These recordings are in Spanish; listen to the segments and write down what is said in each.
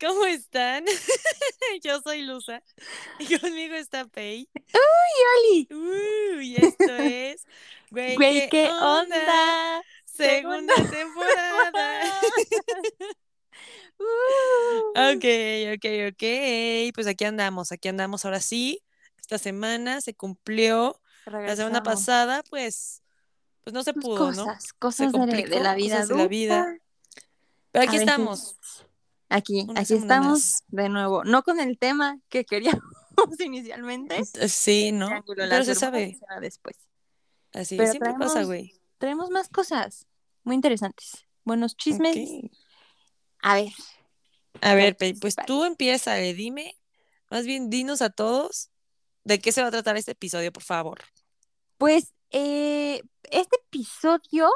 ¿cómo están? Yo soy Luza y conmigo está Pei. ¡Uy, Oli! Uy, esto es. Güey, ¿qué, ¿qué onda? onda? Segunda, Segunda temporada. uh. Ok, ok, ok. Pues aquí andamos, aquí andamos ahora sí. Esta semana se cumplió. Regresamos. La semana pasada, pues, pues no se pues pudo, cosas, ¿no? Cosas de, de, la vida. Cosas de la vida. Pero aquí estamos. Aquí, aquí estamos de nuevo. No con el tema que queríamos inicialmente. Sí, ¿no? Pero se sabe. Después. Así, Pero siempre traemos, pasa, güey. Tenemos más cosas muy interesantes. Buenos chismes. Okay. A ver. A ver, pues tú empieza, dime, más bien dinos a todos de qué se va a tratar este episodio, por favor. Pues eh, este episodio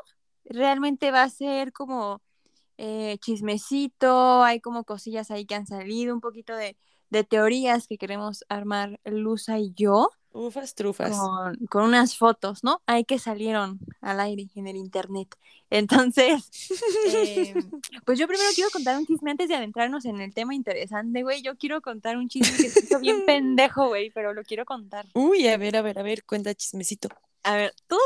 realmente va a ser como eh, chismecito, hay como cosillas ahí que han salido, un poquito de, de teorías que queremos armar Luza y yo. Ufas, trufas. Con, con, unas fotos, ¿no? Hay que salieron al aire en el internet. Entonces, eh, pues yo primero quiero contar un chisme antes de adentrarnos en el tema interesante, güey. Yo quiero contar un chisme que se bien pendejo, güey, pero lo quiero contar. Uy, a ver, a ver, a ver, cuenta chismecito. A ver, tú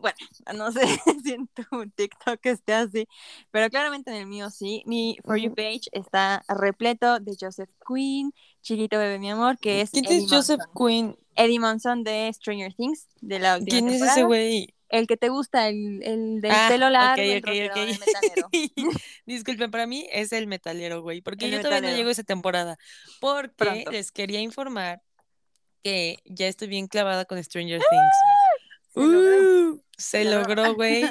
bueno, no sé si en tu TikTok esté así, pero claramente en el mío sí. Mi For You page está repleto de Joseph Quinn, Chiquito Bebé Mi Amor, que es. ¿Quién es Joseph Quinn? Eddie Monson de Stranger Things, de la última ¿Quién es ese güey? El que te gusta, el, el del ah, pelo largo, okay, okay, el okay. metalero. Disculpen, para mí es el metalero, güey, porque el yo metalero. todavía no llego a esa temporada. Porque Pronto. les quería informar que ya estoy bien clavada con Stranger Things. Se, uh, logró. se logró, güey.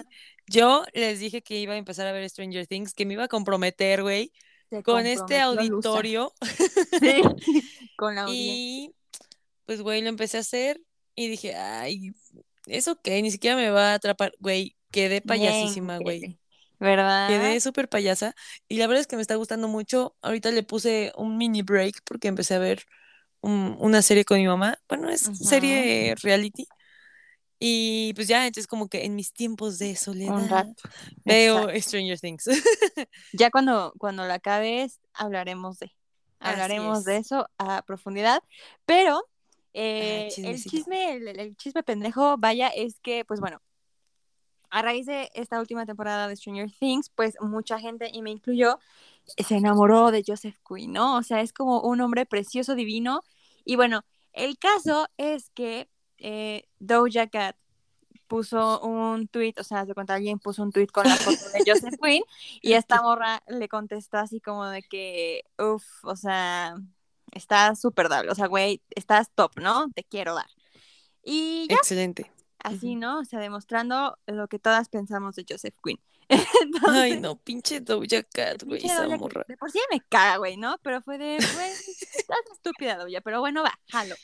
Yo les dije que iba a empezar a ver Stranger Things, que me iba a comprometer, güey, con este auditorio. Sí, con la audiencia. Y pues, güey, lo empecé a hacer y dije, ay, es ok, ni siquiera me va a atrapar, güey, quedé payasísima, güey. ¿Verdad? Quedé súper payasa y la verdad es que me está gustando mucho. Ahorita le puse un mini break porque empecé a ver un, una serie con mi mamá. Bueno, es uh -huh. serie reality. Y pues ya, entonces como que en mis tiempos de soledad veo Exacto. Stranger Things. ya cuando, cuando la acabes hablaremos de, hablaremos de eso a profundidad, pero eh, ah, el chisme, el, el, chisme pendejo, vaya, es que, pues bueno, a raíz de esta última temporada de Stranger Things, pues mucha gente, y me incluyó, se enamoró de Joseph Quinn, ¿no? O sea, es como un hombre precioso, divino, y bueno, el caso es que eh, Doja Cat puso un tweet, o sea, se cuenta alguien puso un tweet con la foto de Joseph Quinn y esta morra le contestó así como de que, uff, o sea, estás súper dable, o sea, güey, estás top, ¿no? Te quiero dar. Y ya, Excelente. Así, ¿no? O sea, demostrando lo que todas pensamos de Joseph Quinn. Entonces, Ay, no, pinche Doja Cat, güey, esa morra. De por sí me caga, güey, ¿no? Pero fue de, güey, estás estúpida, Doja, pero bueno, va, jalo.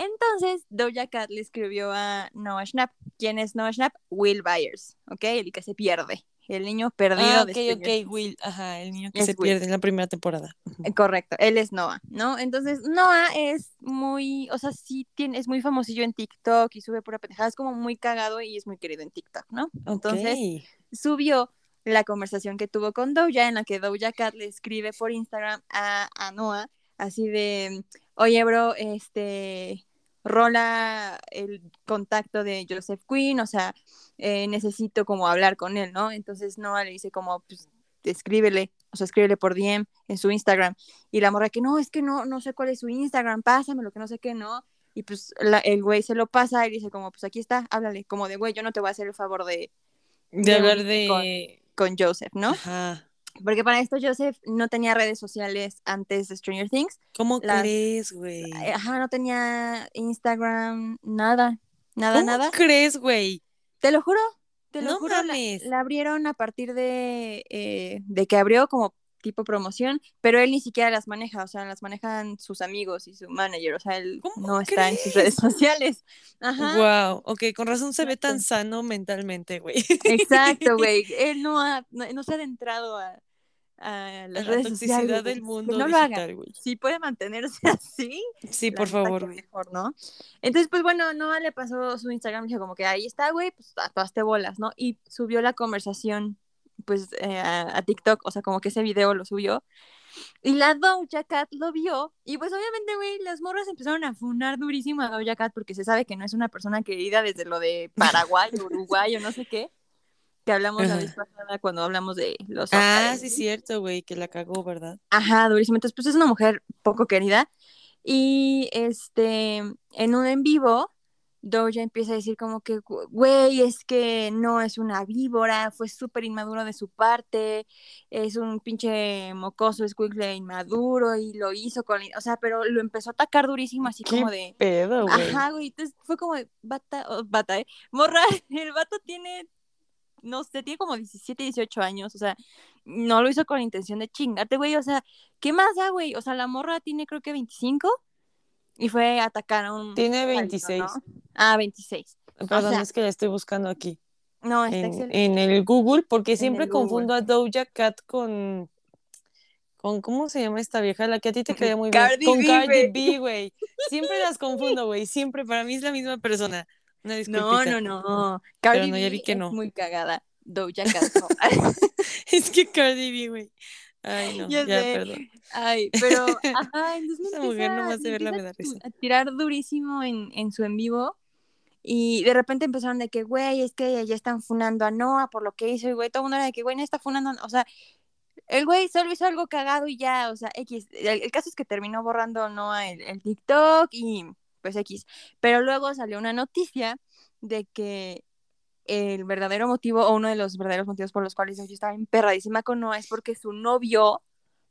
Entonces, Doja Cat le escribió a Noah Schnapp. ¿Quién es Noah Schnapp? Will Byers, ¿ok? El que se pierde. El niño perdido ah, de ok, ok, Will, ajá, el niño que es se Will. pierde en la primera temporada. Eh, correcto, él es Noah, ¿no? Entonces, Noah es muy, o sea, sí tiene, es muy famosillo en TikTok y sube pura pendejada, es como muy cagado y es muy querido en TikTok, ¿no? Entonces, okay. subió la conversación que tuvo con Doja, en la que Doja Cat le escribe por Instagram a, a Noah, así de, oye, bro, este, rola el contacto de Joseph Quinn, o sea, eh, necesito como hablar con él, ¿no? Entonces Noah le dice como, pues, escríbele, o sea, escríbele por DM en su Instagram. Y la morra que, no, es que no, no sé cuál es su Instagram, pásame lo que no sé qué, ¿no? Y pues la, el güey se lo pasa y dice como, pues aquí está, háblale, como de, güey, yo no te voy a hacer el favor de... De, de hablar de... Con, con Joseph, ¿no? Ajá. Porque para esto Joseph no tenía redes sociales antes de Stranger Things. ¿Cómo Las... crees, güey? Ajá, no tenía Instagram, nada, nada, ¿Cómo nada. crees, güey? Te lo juro, te lo no juro. La, la, abrieron a partir de, eh, de que abrió como tipo promoción, pero él ni siquiera las maneja, o sea, las manejan sus amigos y su manager, o sea, él no crees? está en sus redes sociales. Ajá. Wow, ok, con razón se ve tan sano mentalmente, güey. Exacto, güey. Él no, ha, no, no se ha adentrado a, a las la redes toxicidad sociales, del mundo no digital, lo hagan. güey. Si puede mantenerse así. Sí, por favor. Mejor, ¿no? Entonces, pues bueno, Noah le pasó su Instagram, dijo como que ahí está, güey, pues hazte bolas, ¿no? Y subió la conversación pues, eh, a, TikTok, o sea, como que ese video lo subió. Y la Doja Cat lo vio, y pues obviamente, güey, las morras empezaron a funar durísimo a Doja Cat porque se sabe que no es una persona querida desde lo de Paraguay, Uruguay o no sé qué, que hablamos la vez pasada cuando hablamos de los... Ah, sí, cierto, güey, que la cagó, ¿verdad? Ajá, durísimo. Entonces, pues es una mujer poco querida. Y este, en un en vivo, Doja empieza a decir como que, güey, es que no es una víbora, fue súper inmaduro de su parte, es un pinche mocoso, es inmaduro y lo hizo con, o sea, pero lo empezó a atacar durísimo, así como de... pedo, güey? Ajá, güey, entonces fue como de, bata, bata, ¿eh? Morra, el vato tiene, no sé, tiene como 17, 18 años, o sea, no lo hizo con la intención de chingarte, güey, o sea, ¿qué más da, güey? O sea, la morra tiene creo que 25 y fue a atacar a un... Tiene 26. Ah, 26. Perdón, es que ya estoy buscando aquí. No, está en, excelente. En el Google, porque siempre confundo a Doja Cat con... con ¿Cómo se llama esta vieja? La que a ti te caía muy bien. con Cardi B, güey. Siempre las confundo, güey. Siempre, para mí es la misma persona. no, no, no. Cardi B vi que no. es muy cagada. Doja Cat no. es que Cardi B, güey. Ay, no, ya, perdón. Ay, pero, ajá, entonces Esa mujer nomás de verla me da risa. A tirar durísimo en, en su en vivo. Y de repente empezaron de que, güey, es que ya están funando a Noah por lo que hizo. Y, güey, todo el mundo era de que, güey, no está funando. O sea, el güey solo hizo algo cagado y ya, o sea, X. El, caso es que terminó borrando Noah el, el TikTok y pues X. Pero luego salió una noticia de que el verdadero motivo o uno de los verdaderos motivos por los cuales yo estaba emperradísima con Noah es porque su novio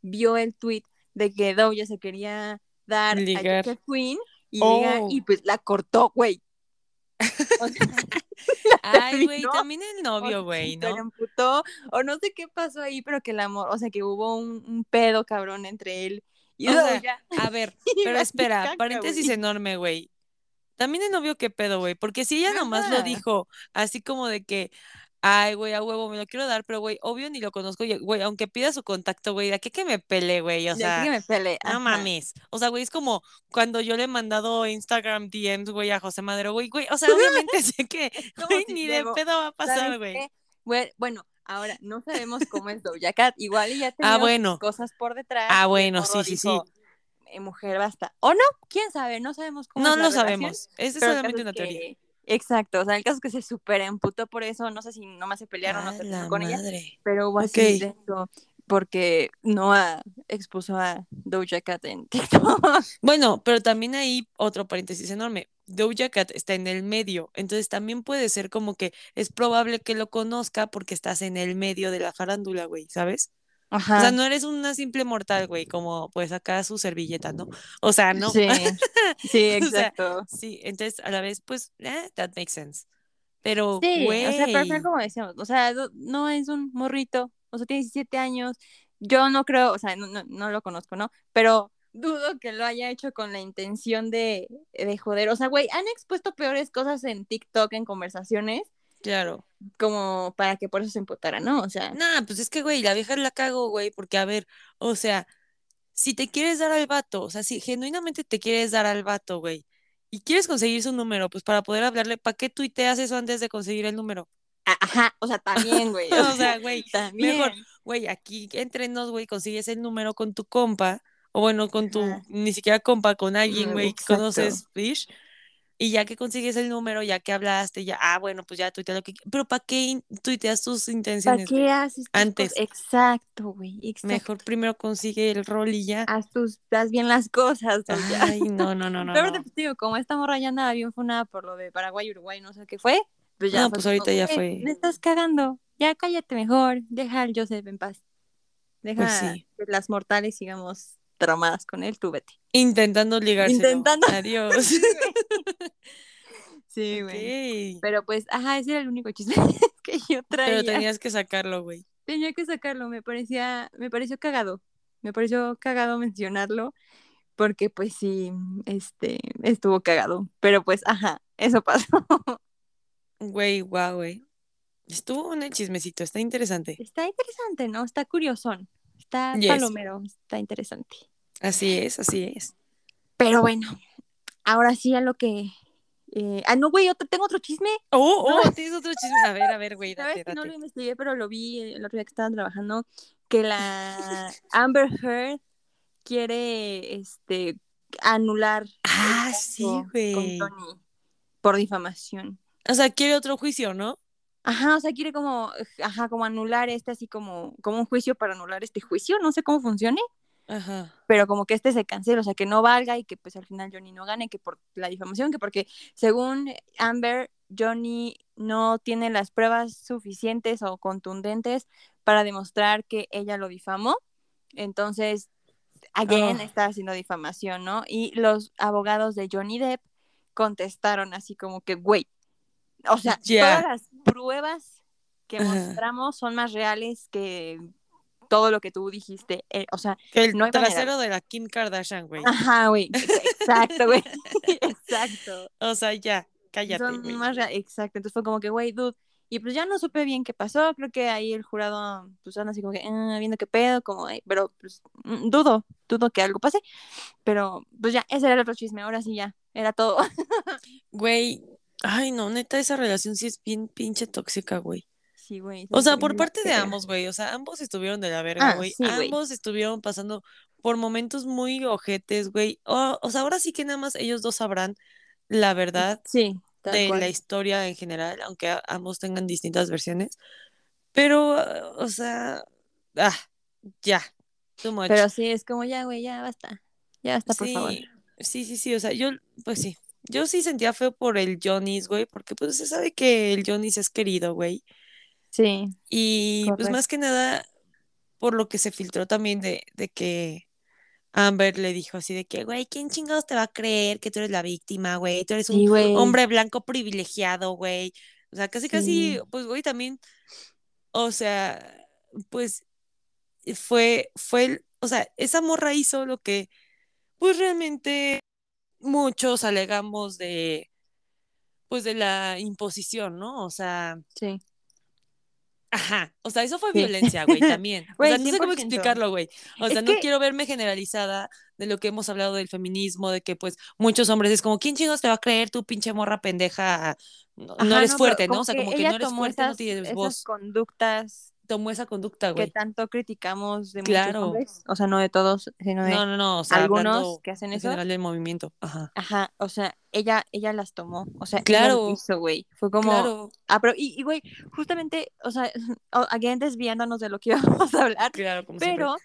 vio el tweet de que Doja se quería dar a Queen y, oh. y pues la cortó, güey. Ay, güey, también el novio, güey, ¿no? Se emputó, o no sé qué pasó ahí, pero que el amor, o sea, que hubo un, pedo cabrón entre él y o Sea, a ver, pero espera, paréntesis enorme, güey. También el novio, qué pedo, güey, porque si ella nomás lo dijo así como de que, ay, güey, a huevo, me lo quiero dar, pero, güey, obvio ni lo conozco, güey, aunque pida su contacto, güey, ¿a qué que me pele, güey? O sea, que me pele. no mames. O sea, güey, es como cuando yo le he mandado Instagram DMs, güey, a José Madero, güey, güey, o sea, obviamente sé que, güey, ni de pedo va a pasar, güey. Bueno, ahora, no sabemos cómo es Doja Cat, igual ya ah, tenemos cosas por detrás. Ah, bueno, sí, sí, sí. Mujer basta. O no, quién sabe, no sabemos cómo. No, lo sabemos. Es solamente una teoría. Exacto, o sea, el caso es que se súper emputó por eso, no sé si nomás se pelearon o no con ella, pero hubo así eso, porque Noah expuso a Doja Cat en TikTok. Bueno, pero también hay otro paréntesis enorme. Doja Cat está en el medio, entonces también puede ser como que es probable que lo conozca porque estás en el medio de la farándula, güey, ¿sabes? O sea, no eres una simple mortal, güey, como pues acá su servilleta, ¿no? O sea, no. Sí, sí, exacto. sí, entonces a la vez, pues, eh, that makes sense. Pero, sí, güey. O sea, pero como decíamos, o sea, no es un morrito, o sea, tiene 17 años. Yo no creo, o sea, no, no, no lo conozco, ¿no? Pero dudo que lo haya hecho con la intención de, de joder. O sea, güey, han expuesto peores cosas en TikTok en conversaciones Claro. Como para que por eso se emputara, ¿no? O sea. Nah, pues es que, güey, la vieja la cago, güey, porque a ver, o sea, si te quieres dar al vato, o sea, si genuinamente te quieres dar al vato, güey, y quieres conseguir su número, pues para poder hablarle, ¿para qué tuiteas eso antes de conseguir el número? Ajá, o sea, también, güey. o sea, güey, mejor, güey, aquí entre nos, güey, consigues el número con tu compa, o bueno, con tu, ni siquiera compa, con alguien, güey, que conoces, fish y ya que consigues el número, ya que hablaste, ya, ah, bueno, pues ya tuitea lo que. Pero ¿para qué tuiteas tus intenciones? ¿Para qué haces antes? Exacto, güey. Mejor primero consigue el rol y ya. Haz, tus, haz bien las cosas. Ay, no, no, no, no. Pero te digo, como esta morra ya andaba bien funada por lo de Paraguay, Uruguay, no sé qué fue. Pues ya. No, pues ahorita ya fue. Me estás cagando. Ya cállate mejor. Deja al Joseph en paz. Deja pues que las mortales sigamos traumadas con él, tú vete. Intentando ligarse. Intentando. Adiós. sí, güey. Pero pues, ajá, ese era el único chisme que yo traía. Pero tenías que sacarlo, güey. Tenía que sacarlo, me parecía, me pareció cagado. Me pareció cagado mencionarlo porque pues sí, este, estuvo cagado. Pero pues, ajá, eso pasó. Güey, guau, güey. Estuvo un chismecito, está interesante. Está interesante, ¿no? Está curiosón. Está palomero, está interesante. Así es, así es. Pero bueno, ahora sí a lo que Eh, ah, no, güey, tengo otro chisme. Oh, oh, tienes otro chisme. A ver, a ver, güey, date, date. No lo investigué, pero lo vi el otro día que estaban trabajando, que la Amber Heard quiere, este, anular. Ah, sí, güey. Con Tony por difamación. O sea, quiere otro juicio, ¿no? Ajá, o sea, quiere como, ajá, como anular este, así como, como un juicio para anular este juicio, no sé cómo funcione. Ajá. Pero como que este se cancela, o sea, que no valga y que pues al final Johnny no gane, que por la difamación, que porque según Amber, Johnny no tiene las pruebas suficientes o contundentes para demostrar que ella lo difamó. Entonces, again, está haciendo difamación, ¿no? Y los abogados de Johnny Depp contestaron así como que, güey, o sea, todas las pruebas que mostramos son más reales que todo lo que tú dijiste. Eh, o sea, el no trasero de la Kim Kardashian, güey. Ajá, güey. Exacto, güey. Exacto. O sea, ya, cállate. Son más Exacto. Entonces fue como que, güey, dude. Y pues ya no supe bien qué pasó. Creo que ahí el jurado, pues anda así como que, ah, viendo qué pedo, como, pero pues mm, dudo, dudo que algo pase. Pero pues ya, ese era el otro chisme. Ahora sí ya, era todo. Güey, Ay, no, neta, esa relación sí es bien pinche tóxica, güey. Sí, güey. O sea, por parte de ambos, güey. O sea, ambos estuvieron de la verga, ah, güey. ambos estuvieron pasando por momentos muy ojetes, güey. o sea, ahora sí que nada más ellos dos sabrán la verdad sí, de la historia en general, aunque ambos tengan distintas versiones. Pero, o sea, ah, ya, too much. Pero sí, es como ya, güey, ya basta. Ya basta, por favor. Sí, sí, sí, o sea, yo, pues sí, yo sí sentía feo por el Johnny's, güey, porque pues se sabe que el Johnny's es querido, güey. Sí. Y pues más que nada, por lo que se filtró también de, de que Amber le dijo así de que, güey, ¿quién chingados te va a creer que tú eres la víctima, güey? Tú eres un hombre blanco privilegiado, güey. O sea, casi, casi, pues, güey, también, o sea, pues, fue, fue, o sea, esa morra hizo lo que, pues, realmente muchos alegamos de, pues de la imposición, ¿no? O sea. Sí. Ajá, o sea, eso fue violencia, güey, también. o sea, no sé cómo explicarlo, güey. O sea, no quiero verme generalizada de lo que hemos hablado del feminismo, de que pues muchos hombres es como, ¿quién chingos te va a creer tu pinche morra pendeja? No, eres fuerte, ¿no? O sea, como que no eres fuerte, no tienes voz. conductas tomó esa conducta, güey. Que tanto criticamos de muchos hombres, o sea, no de todos, sino de no, no, no, o sea, algunos que hacen eso. En general del movimiento, ajá. Ajá, o sea, ella, ella las tomó, o sea, claro, hizo, güey. Fue como, claro. Ah, pero, y, güey, justamente, o sea, again desviándonos de lo que íbamos a hablar, claro, como pero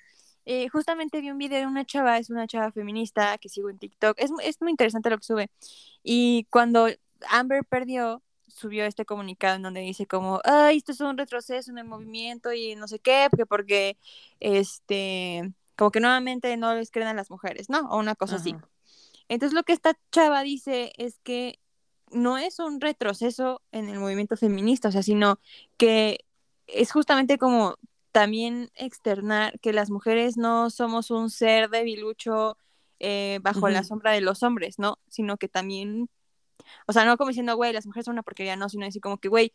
eh, justamente vi un video de una chava, es una chava feminista que sigo en TikTok, es, es muy interesante lo que sube, y cuando Amber perdió, subió este comunicado en donde dice como, ay, esto es un retroceso en el movimiento y no sé qué, porque, porque este, como que nuevamente no les creen a las mujeres, ¿no? O una cosa así. Entonces lo que esta chava dice es que no es un retroceso en el movimiento feminista, o sea, sino que es justamente como también externar que las mujeres no somos un ser debilucho eh, bajo la sombra de los hombres, ¿no? Sino que también o sea, no como diciendo, güey, las mujeres son una porquería, no, sino decir como que, güey,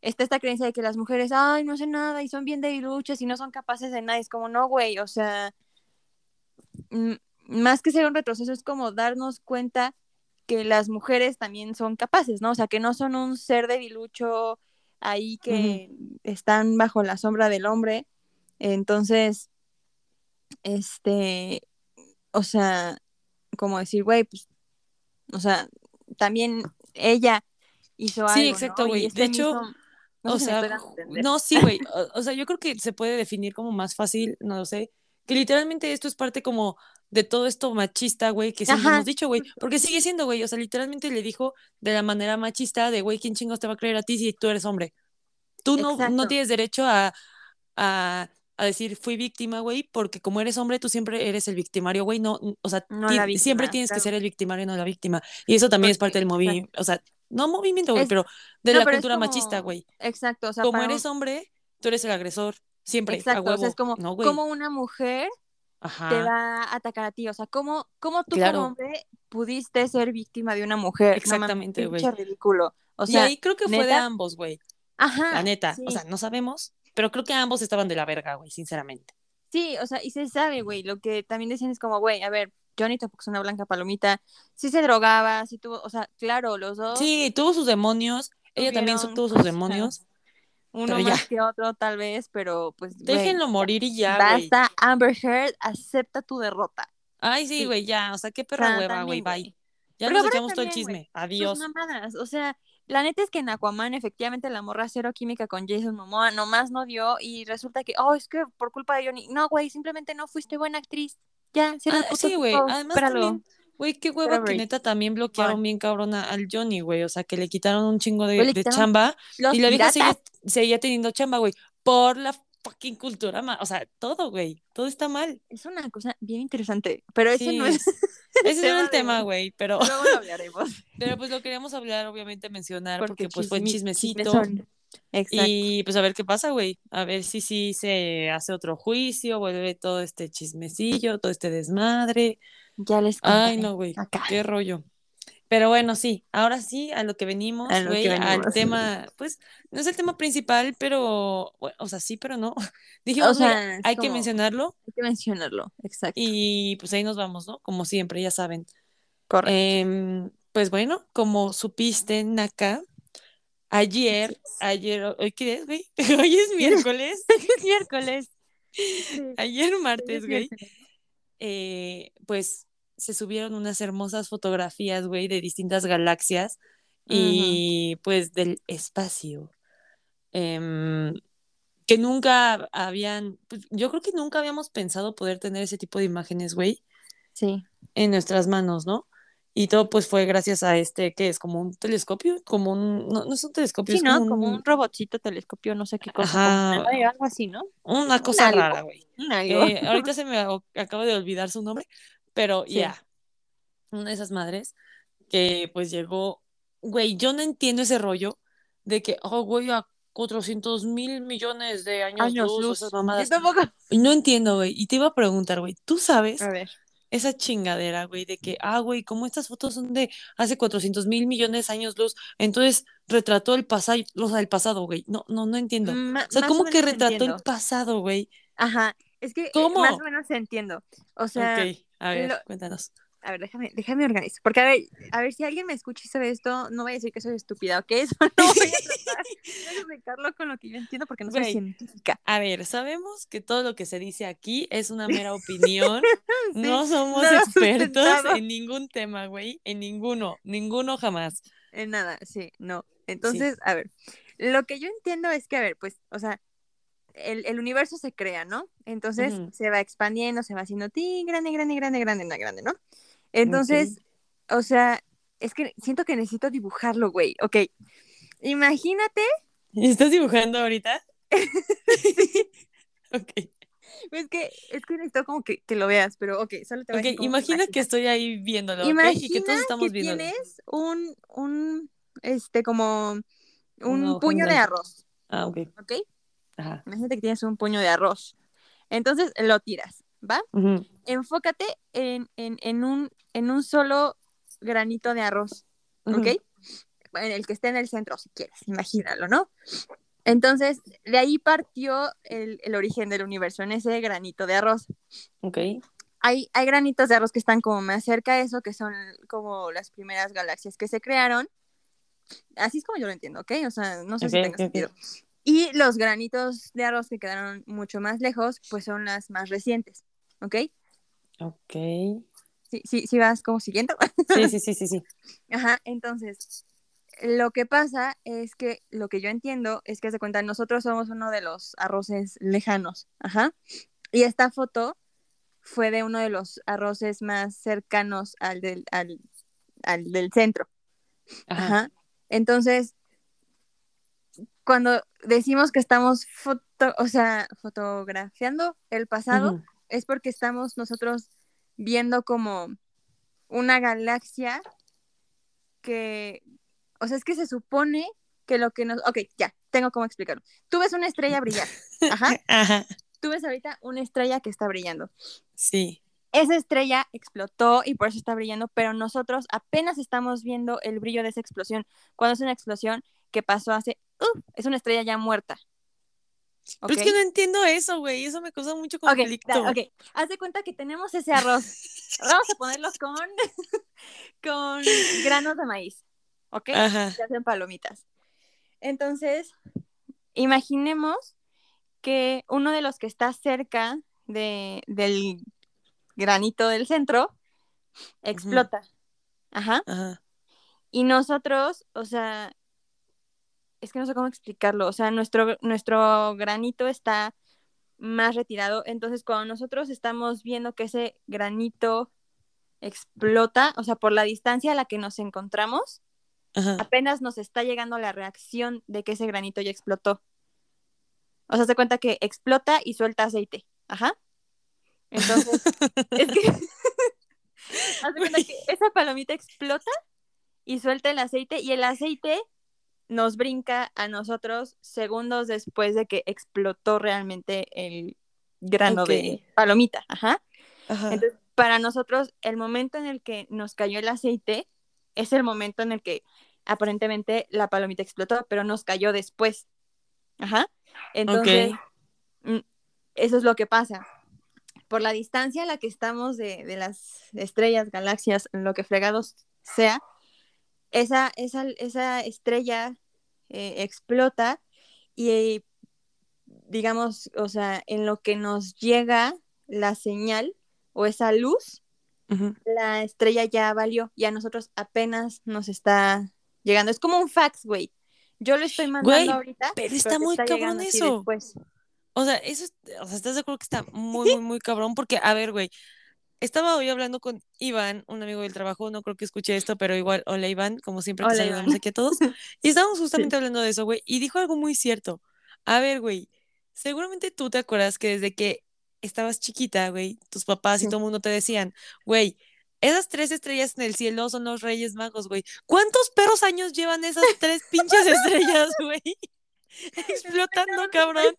está esta creencia de que las mujeres, ay, no sé nada y son bien debiluchas y no son capaces de nada. Es como, no, güey, o sea, más que ser un retroceso, es como darnos cuenta que las mujeres también son capaces, ¿no? O sea, que no son un ser debilucho ahí que están bajo la sombra del hombre. Entonces, este, o sea, como decir, güey, pues, o sea, también ella hizo algo. Sí, exacto, güey. De hecho, o sea, no, sí, güey. O, sea, yo creo que se puede definir como más fácil, no lo sé, que literalmente esto es parte como de todo esto machista, güey, que siempre hemos dicho, güey, porque sigue siendo, güey, o sea, literalmente le dijo de la manera machista de, güey, ¿quién chingos te va a creer a ti si tú eres hombre? Tú no, no tienes derecho a, a a decir fui víctima, güey, porque como eres hombre, tú siempre eres el victimario, güey, no, o sea, siempre tienes que ser el victimario, no la víctima. Y eso también es parte del movimiento, o sea, no movimiento, güey, pero de la cultura machista, güey. Exacto, o sea, como eres hombre, tú eres el agresor, siempre. Exacto, a o sea, es como, como una mujer te va a atacar a ti, o sea, ¿cómo, cómo tú como hombre pudiste ser víctima de una mujer? Exactamente, güey. ridículo. O sea, y ahí creo que fue de ambos, güey. Ajá. La neta, o sea, no sabemos, pero creo que ambos estaban de la verga, güey, sinceramente. Sí, o sea, y se sabe, güey, lo que también decían es como, güey, a ver, Johnny tampoco es una blanca palomita. Sí se drogaba, sí tuvo, o sea, claro, los dos. Sí, tuvo sus demonios. Ella también tuvo sus demonios. Uno más que otro, tal vez, pero pues. Déjenlo morir y ya. Basta, Amber Heard, acepta tu derrota. Ay, sí, güey, ya. O sea, qué perra hueva, güey, bye. Ya nos echamos todo el chisme. Adiós. O sea, la neta es que en Aquaman, efectivamente, la morra cero química con Jason Momoa nomás no dio y resulta que, oh, es que por culpa de Johnny. No, güey, simplemente no fuiste buena actriz. Ya, ah, sí, güey. Además, también, güey, qué hueva que neta también bloquearon bien cabrona al Johnny, güey. O sea, que le quitaron un chingo de, de chamba y la vieja seguía, seguía teniendo chamba, güey, por la fucking cultura, o sea, todo, güey, todo está mal. Es una cosa bien interesante, pero ese no es... Ese no es el tema, güey, pero... Luego lo hablaremos. Pero pues lo queríamos hablar, obviamente mencionar, porque, pues fue chismecito. Exacto. Y pues a ver qué pasa, güey. A ver si sí se hace otro juicio, vuelve todo este chismecillo, todo este desmadre. Ya les Ay, no, güey. Qué rollo. Pero bueno, sí, ahora sí, a lo que venimos, güey, al tema, pues, no es el tema principal, pero, o sea, sí, pero no. Dijimos, o sea, hay que mencionarlo. Hay que mencionarlo, exacto. Y pues ahí nos vamos, ¿no? Como siempre, ya saben. Correcto. Em, pues bueno, como supiste, Naka, ayer, ayer, ¿hoy qué es, güey? Hoy es miércoles. Es miércoles. Ayer martes, güey. Eh, pues se subieron unas hermosas fotografías, güey, de distintas galaxias y pues del espacio. Em, que nunca habían, pues, yo creo que nunca habíamos pensado poder tener ese tipo de imágenes, güey. Sí. En nuestras manos, ¿no? Y todo pues fue gracias a este, que es como un telescopio, como un, no, no es un telescopio, es como, un... un... robotcito telescopio, no sé qué cosa, algo así, ¿no? Una cosa rara, güey. Eh, ahorita se me acaba de olvidar su nombre, pero ya, una de esas madres que pues llegó, güey, yo no entiendo ese rollo de que, oh, güey, a 400 mil millones de años, luz, No entiendo, güey, y te iba a preguntar, güey, ¿tú sabes? A ver. Esa chingadera, güey, de que, ah, güey, como estas fotos son de hace 400 mil millones de años luz, entonces retrató el pasado, del pasado, güey. No, no, no entiendo. o sea, ¿cómo que retrató el pasado, güey? Ajá, es que ¿Cómo? más o menos entiendo. O sea, ok, a ver, cuéntanos. A ver, déjame, déjame organizar. Porque a ver, a ver, si alguien me escucha y sabe esto, no voy a decir que soy estúpida, ¿ok? Eso no voy a tratar de explicarlo con lo que yo entiendo porque no soy científica. A ver, sabemos que todo lo que se dice aquí es una mera opinión. no somos expertos en ningún tema, güey. En ninguno, ninguno jamás. En nada, sí, no. Entonces, a ver, lo que yo entiendo es que, a ver, pues, o sea, el, universo se crea, ¿no? Entonces se va expandiendo, se va haciendo ti, grande, grande, grande, grande, grande, ¿no? Entonces, o sea, es que siento que necesito dibujarlo, güey. Ok, imagínate. ¿Estás dibujando ahorita? sí. ok. Es que, es que necesito como que, que lo veas, pero ok, solo te voy a decir imagina que estoy ahí viéndolo, imagina y que todos estamos que tienes un, un, este, como un puño de arroz. Ah, ok. Ok. Ajá. Imagínate que tienes un puño de arroz. Entonces lo tiras, ¿va? Enfócate en, en, en, un, en un solo granito de arroz, ¿ok? En el que esté en el centro, si quieres, imagínalo, ¿no? Entonces, de ahí partió el, el, origen del universo, en ese granito de arroz. Ok. Hay, hay granitos de arroz que están como más cerca de eso, que son como las primeras galaxias que se crearon. Así es como yo lo entiendo, ¿ok? O sea, no sé si tenga sentido. Y los granitos de arroz que quedaron mucho más lejos, pues son las más recientes, ¿ok? Ok. Sí, sí, sí vas como siguiendo. Sí, sí, sí, sí, sí. Ajá, entonces, lo que pasa es que lo que yo entiendo es que se cuenta, nosotros somos uno de los arroces lejanos, ajá. Y esta foto fue de uno de los arroces más cercanos al del, al, al del centro. Ajá. Entonces, cuando decimos que estamos foto, o sea, fotografiando el pasado, es porque estamos nosotros viendo como una galaxia que, o sea, es que se supone que lo que nos, ok, ya, tengo cómo explicarlo. Tú ves una estrella brillar, ajá. ajá. Tú ves ahorita una estrella que está brillando. Sí. Esa estrella explotó y por eso está brillando, pero nosotros apenas estamos viendo el brillo de esa explosión. Cuando es una explosión que pasó hace, uh, es una estrella ya muerta. Pero es que no entiendo eso, güey. Eso me causa mucho conflicto. Ok, ok. Haz de cuenta que tenemos ese arroz. Vamos a ponerlos con, con granos de maíz. ¿Ok? Ajá. Se hacen palomitas. Entonces, imaginemos que uno de los que está cerca de, del granito del centro explota. Ajá. Ajá. Y nosotros, o sea, es que no sé cómo explicarlo, o sea, nuestro, nuestro granito está más retirado, entonces cuando nosotros estamos viendo que ese granito explota, o sea, por la distancia a la que nos encontramos, apenas nos está llegando la reacción de que ese granito ya explotó. O sea, se cuenta que explota y suelta aceite. Ajá. Entonces, es que hace cuenta que esa palomita explota y suelta el aceite y el aceite nos brinca a nosotros segundos después de que explotó realmente el grano de palomita. Ajá. Entonces, para nosotros, el momento en el que nos cayó el aceite es el momento en el que aparentemente la palomita explotó, pero nos cayó después. Ajá. Entonces, mm, eso es lo que pasa. Por la distancia a la que estamos de, de las estrellas, galaxias, lo que fregados sea, esa, esa, esa estrella eh, explota y digamos, o sea, en lo que nos llega la señal o esa luz, la estrella ya valió y a nosotros apenas nos está llegando. Es como un fax, güey. Yo lo estoy mandando ahorita. Pero está muy cabrón eso. O sea, eso, o sea, ¿estás de acuerdo que está muy, muy, muy cabrón? Porque, a ver, güey, estaba hoy hablando con Iván, un amigo del trabajo, no creo que escuche esto, pero igual, hola Iván, como siempre te saludamos aquí a todos. Y estábamos justamente hablando de eso, güey, y dijo algo muy cierto. A ver, güey, seguramente tú te acuerdas que desde que estabas chiquita, güey, tus papás y todo el mundo te decían, güey, esas tres estrellas en el cielo son los Reyes Magos, güey. ¿Cuántos perros años llevan esas tres pinches estrellas, güey? Explotando, cabrón.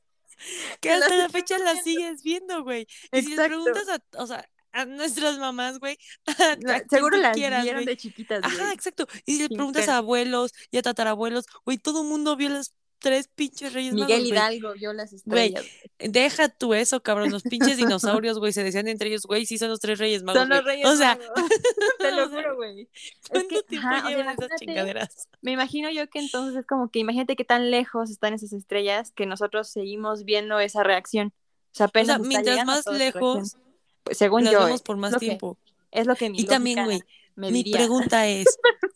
Que hasta la fecha las sigues viendo, güey. Y si les preguntas a, o sea, a nuestras mamás, güey. Seguro las vieron de chiquitas. Ajá, exacto. Y si le preguntas a abuelos y a tatarabuelos, güey, todo el mundo vio las tres pinches reyes Miguel Hidalgo vio las estrellas. Güey, deja tú eso, cabrón. Los pinches dinosaurios, güey, se decían entre ellos, güey, sí son los tres reyes magos. Son los reyes O sea, te lo juro, güey. ¿Cuánto tiempo llevan esas chingaderas? Me imagino yo que entonces es como que imagínate qué tan lejos están esas estrellas que nosotros seguimos viendo esa reacción. O sea, apenas o sea, mientras más lejos pues, según yo. Vemos por más tiempo. es lo que mi Y también, güey, mi pregunta es,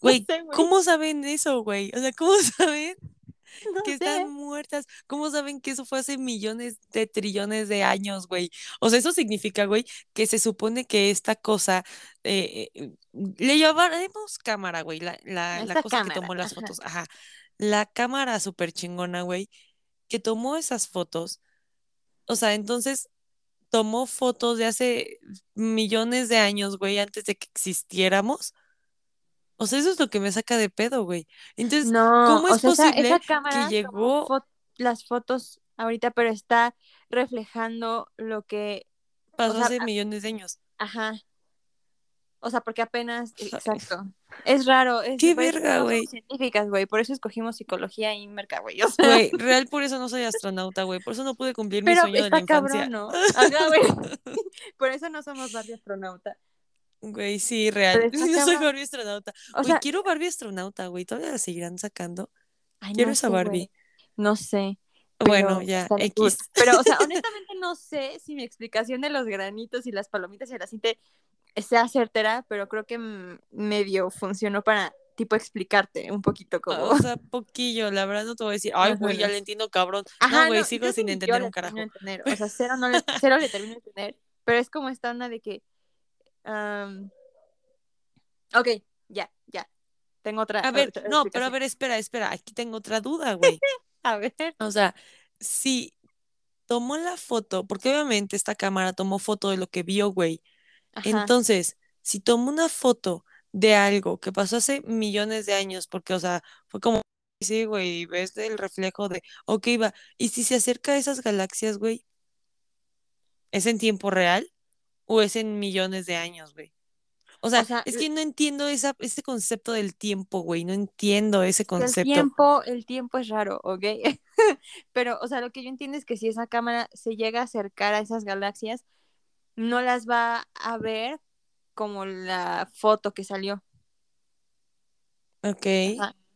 güey, ¿cómo saben eso, güey? O sea, ¿cómo saben que están muertas? ¿Cómo saben que eso fue hace millones de trillones de años, güey? O sea, eso significa, güey, que se supone que esta cosa, eh, eh le llamaremos cámara, güey, la, la, la cosa que tomó las fotos, ajá. La cámara súper chingona, güey, que tomó esas fotos. O sea, entonces tomó fotos de hace millones de años, güey, antes de que existiéramos. O sea, eso es lo que me saca de pedo, güey. Entonces, ¿cómo es posible que llegó las fotos ahorita, pero está reflejando lo que pasó hace millones de años? Ajá. O sea, porque apenas, exacto. Es raro. Es, Qué verga, güey. Científicas, güey. Por eso escogimos psicología y merca, güey. Güey, real por eso no soy astronauta, güey. Por eso no pude cumplir mi sueño de la infancia. Cabrón, ¿no? güey. Por eso no somos Barbie astronauta. Güey, sí, real. No soy Barbie astronauta. O güey, quiero Barbie astronauta, güey. Todavía la seguirán sacando. quiero esa Barbie. No sé. bueno, ya, X. Pero, o sea, honestamente no sé si mi explicación de los granitos y las palomitas y el aceite sea certera, pero creo que medio funcionó para tipo explicarte un poquito como. O sea, poquillo, la verdad no te voy a decir, ay, güey, ya le entiendo, cabrón. no, güey, sigo sin entender un carajo. O sea, cero, no le, cero le termino de entender, pero es como esta onda de que. Ok, ya, ya. Tengo otra. A ver, no, pero a ver, espera, espera, aquí tengo otra duda, güey. a ver. O sea, si tomó la foto, porque obviamente esta cámara tomó foto de lo que vio, güey. Entonces, si tomo una foto de algo que pasó hace millones de años, porque, o sea, fue como, sí, güey, ves el reflejo de, ok, va, y si se acerca a esas galaxias, güey, ¿es en tiempo real o es en millones de años, güey? O sea, es que no entiendo esa, ese concepto del tiempo, güey. No entiendo ese concepto. El tiempo, el tiempo es raro, ¿ok? Pero, o sea, lo que yo entiendo es que si esa cámara se llega a acercar a esas galaxias, no las va a ver como la foto que salió. Ok.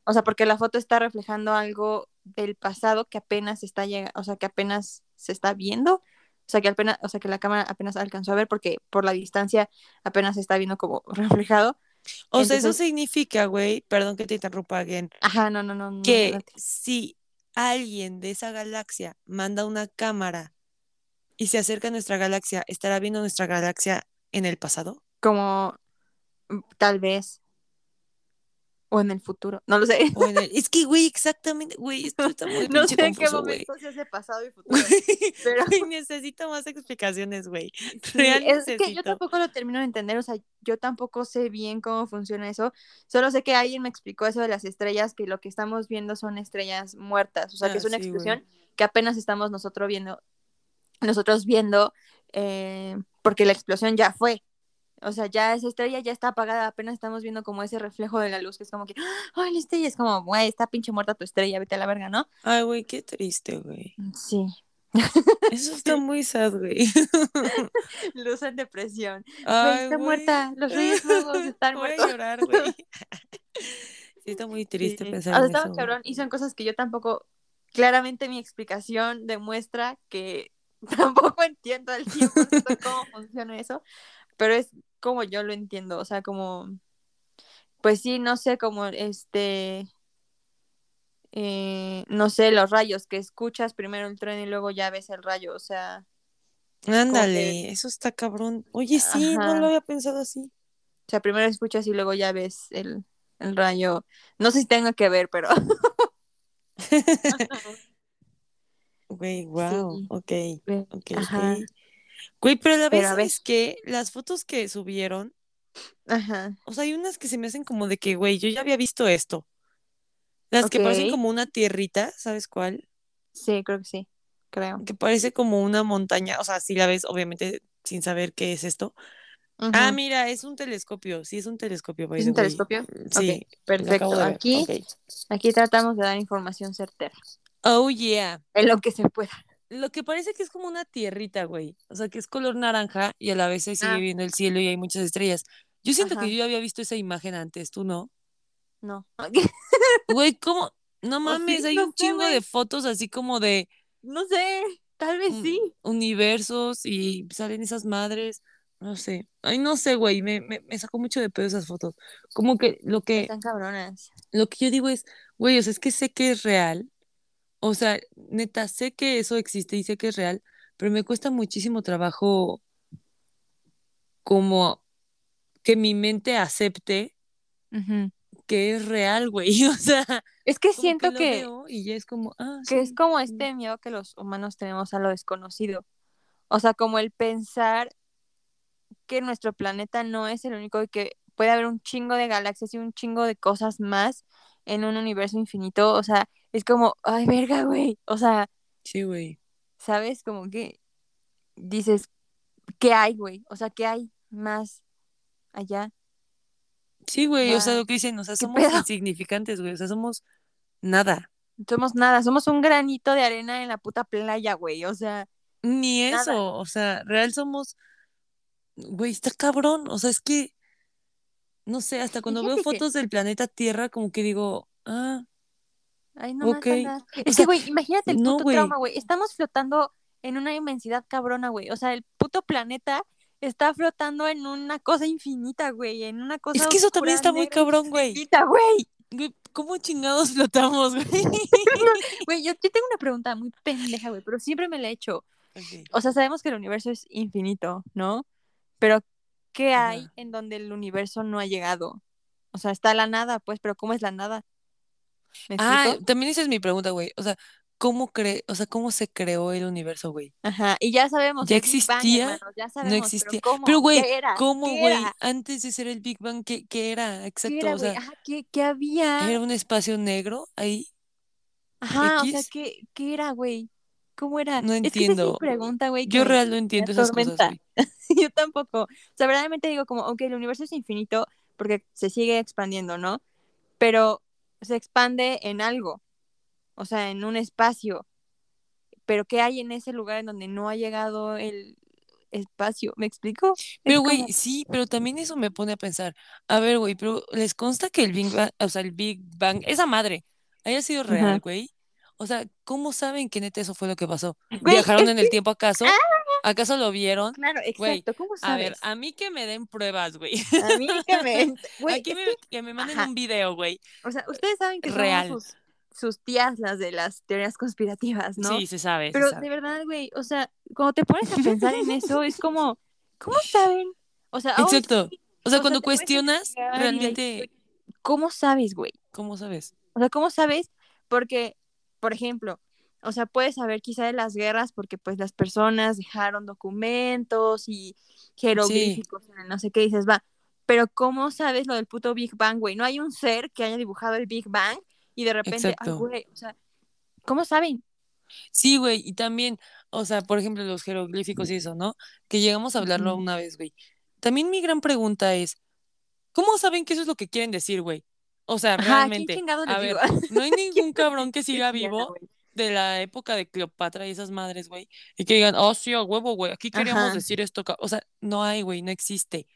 O sea, porque la foto está reflejando algo del pasado que apenas está llegando, o sea, que apenas se está viendo. O sea, que apenas, o sea, que la cámara apenas alcanzó a ver porque por la distancia apenas se está viendo como reflejado. O sea, eso significa, güey, perdón que te interrumpa again. Ajá, no, no, no. que si alguien de esa galaxia manda una cámara y se acerca a nuestra galaxia, ¿estará viendo nuestra galaxia en el pasado? Como mm, tal vez. O en el futuro, no lo sé. Es que, güey, exactamente, güey, esto está muy No sé en qué momento se hace pasado y futuro. pero necesito más explicaciones, güey. es que yo tampoco lo termino de entender, o sea, yo tampoco sé bien cómo funciona eso. Solo sé que alguien me explicó eso de las estrellas, que lo que estamos viendo son estrellas muertas, o sea, que es ah, una explosión que apenas estamos nosotros viendo, nosotros viendo, eh, porque la explosión ya fue. O sea, ya esa estrella ya está apagada, apenas estamos viendo como ese reflejo de la luz, que es como que, ay, la estrella es como, güey, está pinche muerta tu estrella, vete a la verga, ¿no? Ay, güey, qué triste, güey. Mm, sí. Eso está muy sad, güey. Luz en depresión. Ay, está muerta, los reyes magos están muertos. Voy a llorar, güey. Sí, está muy triste pensar o sea, en eso. y son cosas que yo tampoco, claramente mi explicación demuestra que tampoco entiendo al tiempo cómo funciona eso, pero es como yo lo entiendo, o sea, como, pues sí, no sé, como este, eh, no sé, los rayos, que escuchas primero el tren y luego ya ves el rayo, o sea. Ándale, eso está cabrón. Oye, sí, no lo había pensado así. O sea, primero escuchas y luego ya ves el, el rayo. No sé si tenga que ver, pero. Güey, wow, ok, ok, Güey, pero la vez, es que las fotos que subieron, Ajá. o sea, hay unas que se me hacen como de que, güey, yo ya había visto esto. Las que parecen como una tierrita, ¿sabes cuál? Sí, creo que sí, creo. Que parece como una montaña, o sea, si la ves, obviamente, sin saber qué es esto. Ah, mira, es un telescopio, sí, es un telescopio. ¿Es un telescopio? Sí, perfecto. Aquí, aquí tratamos de dar información certera. Oh, yeah. En lo que se pueda lo que parece que es como una tierrita, güey. O sea, que es color naranja y a la vez se sigue ah. viendo el cielo y hay muchas estrellas. Yo siento que yo ya había visto esa imagen antes, ¿tú no? No. Güey, ¿cómo? No mames, hay un chingo de fotos así como de. No sé, tal vez sí. Universos y salen esas madres. No sé. Ay, no sé, güey. Me, me, me sacó mucho de pedo esas fotos. Como que lo que. Están cabronas. Lo que yo digo es, güey, o sea, es que sé que es real, o sea, neta, sé que eso existe y sé que es real, pero me cuesta muchísimo trabajo como que mi mente acepte que es real, güey. O sea, es que siento que, y ya es como, ah, que es como este miedo que los humanos tenemos a lo desconocido. O sea, como el pensar que nuestro planeta no es el único y que puede haber un chingo de galaxias y un chingo de cosas más en un universo infinito, o sea, es como, ay, verga, güey, o sea. Sí, güey. ¿Sabes? Como que dices, ¿qué hay, güey? O sea, ¿qué hay más allá? Sí, güey, o sea, lo que dicen, o sea, somos insignificantes, güey, o sea, somos nada. Somos nada, somos un granito de arena en la puta playa, güey, o sea. Ni eso, o sea, real somos, güey, está cabrón, o sea, es que no sé, hasta cuando veo fotos del planeta Tierra, como que digo, ah. Ay, no okay. Es que, güey, imagínate el puto trauma, güey. Estamos flotando en una inmensidad cabrona, güey. O sea, el puto planeta está flotando en una cosa infinita, güey. En una cosa. Es que eso también está muy cabrón, güey. Güey. ¿Cómo chingados flotamos, güey? Güey, yo, tengo una pregunta muy pendeja, güey, pero siempre me la he hecho. O sea, sabemos que el universo es infinito, ¿no? Pero ¿qué hay en donde el universo no ha llegado? O sea, está la nada, pues, pero ¿cómo es la nada? ah, también esa es mi pregunta, güey. O sea, ¿cómo cre o sea, cómo se creó el universo, güey? Ajá, y ya sabemos. Ya existía. ya sabemos, no existía. Pero, güey, ¿cómo, güey? Antes de ser el Big Bang, ¿qué, qué era? Exacto. ¿Qué era, o sea, Ajá, ¿qué, ¿qué, había? Era un espacio negro ahí. Ajá, o sea, ¿qué, qué era, güey? ¿Cómo era? No entiendo. Es pregunta, güey. Yo real no entiendo esas cosas. Yo tampoco. O sea, verdaderamente digo como, aunque el universo es infinito porque se sigue expandiendo, ¿no? Pero se expande en algo. o sea, en un espacio, pero ¿qué hay en ese lugar en donde no ha llegado el espacio? ¿Me explico? Pero, güey, sí, pero también eso me pone a pensar, a ver, güey, pero ¿les consta que el Big Bang, o sea, el Big Bang, esa madre, haya sido real, güey? O sea, ¿cómo saben que neta eso fue lo que pasó? ¿Viajaron en el tiempo acaso? ¡Ah! ¿Acaso lo vieron? Claro, exacto. ¿Cómo sabes? A ver, a mí que me den pruebas, güey. A mí que me. Aquí que... me manden un video, güey. O sea, ustedes saben que Real. sus, sus, tías las de las teorías conspirativas, ¿no? Sí, se sabe. Pero de verdad, güey, o sea, cuando te pones a pensar en eso, es como, ¿cómo saben? O sea, exacto. o sea, cuando cuestionas, realmente. ¿Cómo sabes, güey? ¿Cómo sabes? O sea, ¿cómo sabes? Porque, por ejemplo, o sea, puedes saber quizá de las guerras porque pues las personas dejaron documentos y jeroglíficos, no sé qué dices, va, pero ¿cómo sabes lo del puto Big Bang, güey? No hay un ser que haya dibujado el Big Bang y de repente, ay, güey, o sea, ¿cómo saben? Sí, güey, y también, o sea, por ejemplo, los jeroglíficos y eso, ¿no? Que llegamos a hablarlo una vez, güey. También mi gran pregunta es, ¿cómo saben que eso es lo que quieren decir, güey? O sea, realmente, a ver, no hay ningún cabrón que siga vivo de la época de Cleopatra y esas madres, güey, y que digan, oh, sí, a huevo, güey, aquí queríamos decir esto. O sea, no hay, güey, no existe.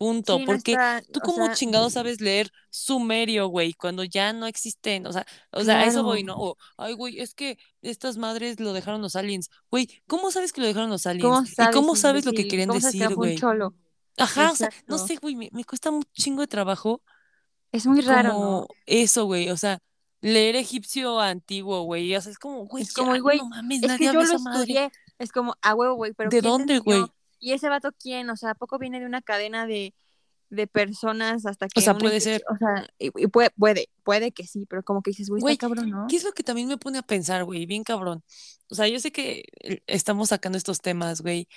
Punto. Porque tú como chingado sabes leer sumerio, güey, cuando ya no existen. O sea, o sea, a eso voy, ¿no? ay, güey, es que estas madres lo dejaron los aliens. Güey, ¿cómo sabes que lo dejaron los aliens? ¿Y cómo sabes lo que querían decir, güey? Ajá, o sea, no sé, güey, me, me, cuesta un chingo de trabajo. Es muy raro. Como Eso, güey, o sea, leer egipcio antiguo, güey. O sea, es como, güey, es como, güey, no mames, es que yo lo estudié. Es como, a huevo, güey, pero ¿De dónde, güey? ¿Y ese vato quién? O sea, ¿a poco viene de una cadena de, de personas hasta que... O sea, puede ser. O sea, y, puede, puede, puede que sí, pero como que dices, güey, cabrón, ¿no? ¿Qué es lo que también me pone a pensar, güey? Bien cabrón. O sea, yo sé que estamos sacando estos temas, güey,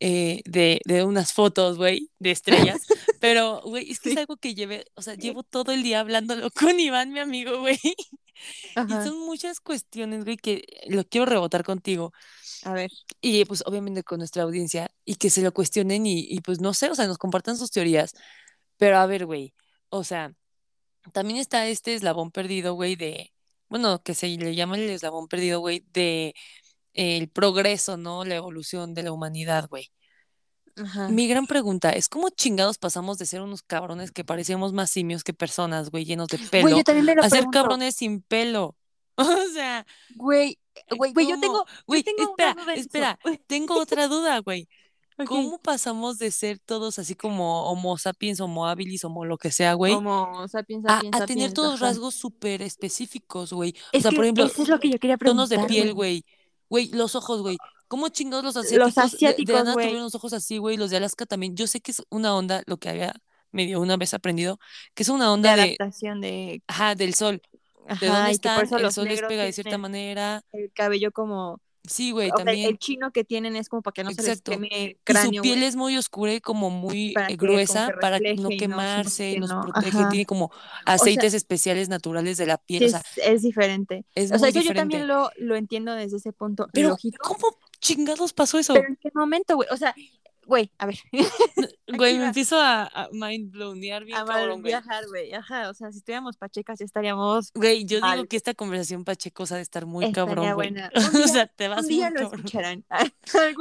eh, de, de, unas fotos, güey, de estrellas. Pero, güey, es que es algo que lleve, o sea, llevo todo el día hablándolo con Iván, mi amigo, güey. Y son muchas cuestiones, güey, que lo quiero rebotar contigo. A ver. Y pues obviamente con nuestra audiencia y que se lo cuestionen y, y pues no sé, o sea, nos compartan sus teorías. Pero a ver, güey, o sea, también está este eslabón perdido, güey, de, bueno, que se le llama el eslabón perdido, güey, de el progreso, ¿no? La evolución de la humanidad, güey. Mi gran pregunta es, ¿cómo chingados pasamos de ser unos cabrones que parecíamos más simios que personas, güey, llenos de pelo, a ser cabrones sin pelo? O sea... Güey, güey, güey, yo tengo... Güey, espera, espera, tengo otra duda, güey. ¿Cómo pasamos de ser todos así como homo sapiens, homo habilis, homo lo que sea, güey? Homo sapiens, sapiens, a, a tener todos rasgos súper específicos, güey. O sea, por ejemplo, eso es lo que yo quería tonos de piel, güey. Güey, los ojos, güey. ¿Cómo chingados los asiáticos? Los asiáticos, de, de tuvieron los ojos así, güey. Los de Alaska también. Yo sé que es una onda, lo que había medio una vez aprendido, que es una onda de adaptación de... Ajá, del sol. de dónde están, el sol les pega de cierta manera. El cabello como Sí, güey, también. el chino que tienen es como para que no se les queme el cráneo. Y su piel es muy oscura y como muy eh, gruesa para no quemarse, nos protege, tiene como aceites especiales naturales de la piel. es, es, diferente. Es o sea, yo también lo, lo entiendo desde ese punto. Pero, ¿cómo chingados pasó eso? Pero en qué momento, güey. O sea, güey, a ver. Güey, me empiezo a, a mind blownear bien a cabrón, güey. viajar, güey. Ajá, o sea, si estuviéramos pachecas ya estaríamos. Güey, yo digo que esta conversación pachecosa de estar muy cabrón, güey. o sea, te vas un día lo escucharán.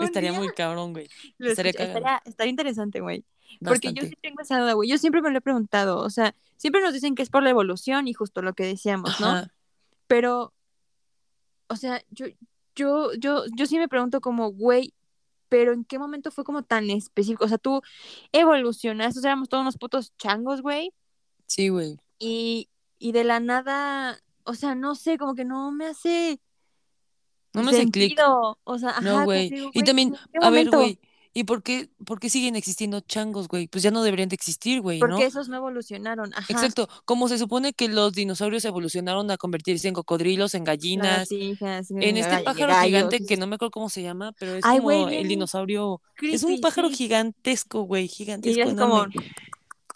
Estaría muy cabrón, güey. Estaría, estaría, estaría, interesante, güey. Porque yo sí tengo esa duda, güey. Yo siempre me lo he preguntado. O sea, siempre nos dicen que es por la evolución y justo lo que decíamos, ¿no? Pero, o sea, yo, yo, yo, yo sí me pregunto como, güey, pero ¿en qué momento fue como tan específico? O sea, tú evolucionaste, o sea, éramos todos unos putos changos, güey. Sí, güey. Y, y de la nada, o sea, no sé, como que no me hace... No me hace clic. O sea, ajá, no, güey. Y también, a ver, güey, ¿Y por qué, por qué siguen existiendo changos, güey? Pues ya no deberían de existir, güey, ¿no? Porque esos no evolucionaron. Ajá. Exacto. Como se supone que los dinosaurios evolucionaron a convertirse en cocodrilos, en gallinas. en este pájaro gigante que no me acuerdo cómo se llama, pero es como el dinosaurio. es un pájaro gigantesco, güey, gigantesco. es como...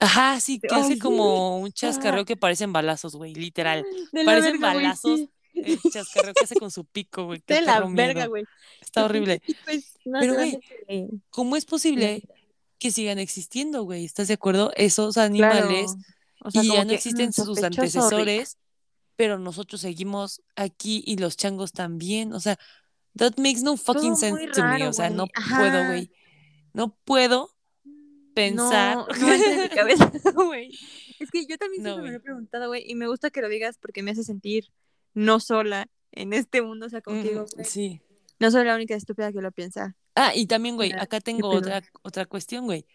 Ajá, sí, que hace como un chascarreo que parecen balazos, güey, literal. parecen balazos. El chascarreo que hace con su pico, güey. De la verga, güey. Está horrible. Pues, Pero, güey, ¿cómo es posible que sigan existiendo, güey? ¿Estás de acuerdo? Esos animales y ya no existen sus antecesores. pero nosotros seguimos aquí y los changos también, o sea, that makes no fucking sense to me, o sea, no puedo, güey, no puedo pensar. No, no entra mi cabeza, güey. Es que yo también siempre me lo he preguntado, güey, y me gusta que lo digas porque me hace sentir no sola en este mundo, o sea, contigo, güey. Sí. No soy la única estúpida que lo piensa. Ah, y también, güey, acá tengo otra, otra cuestión, güey.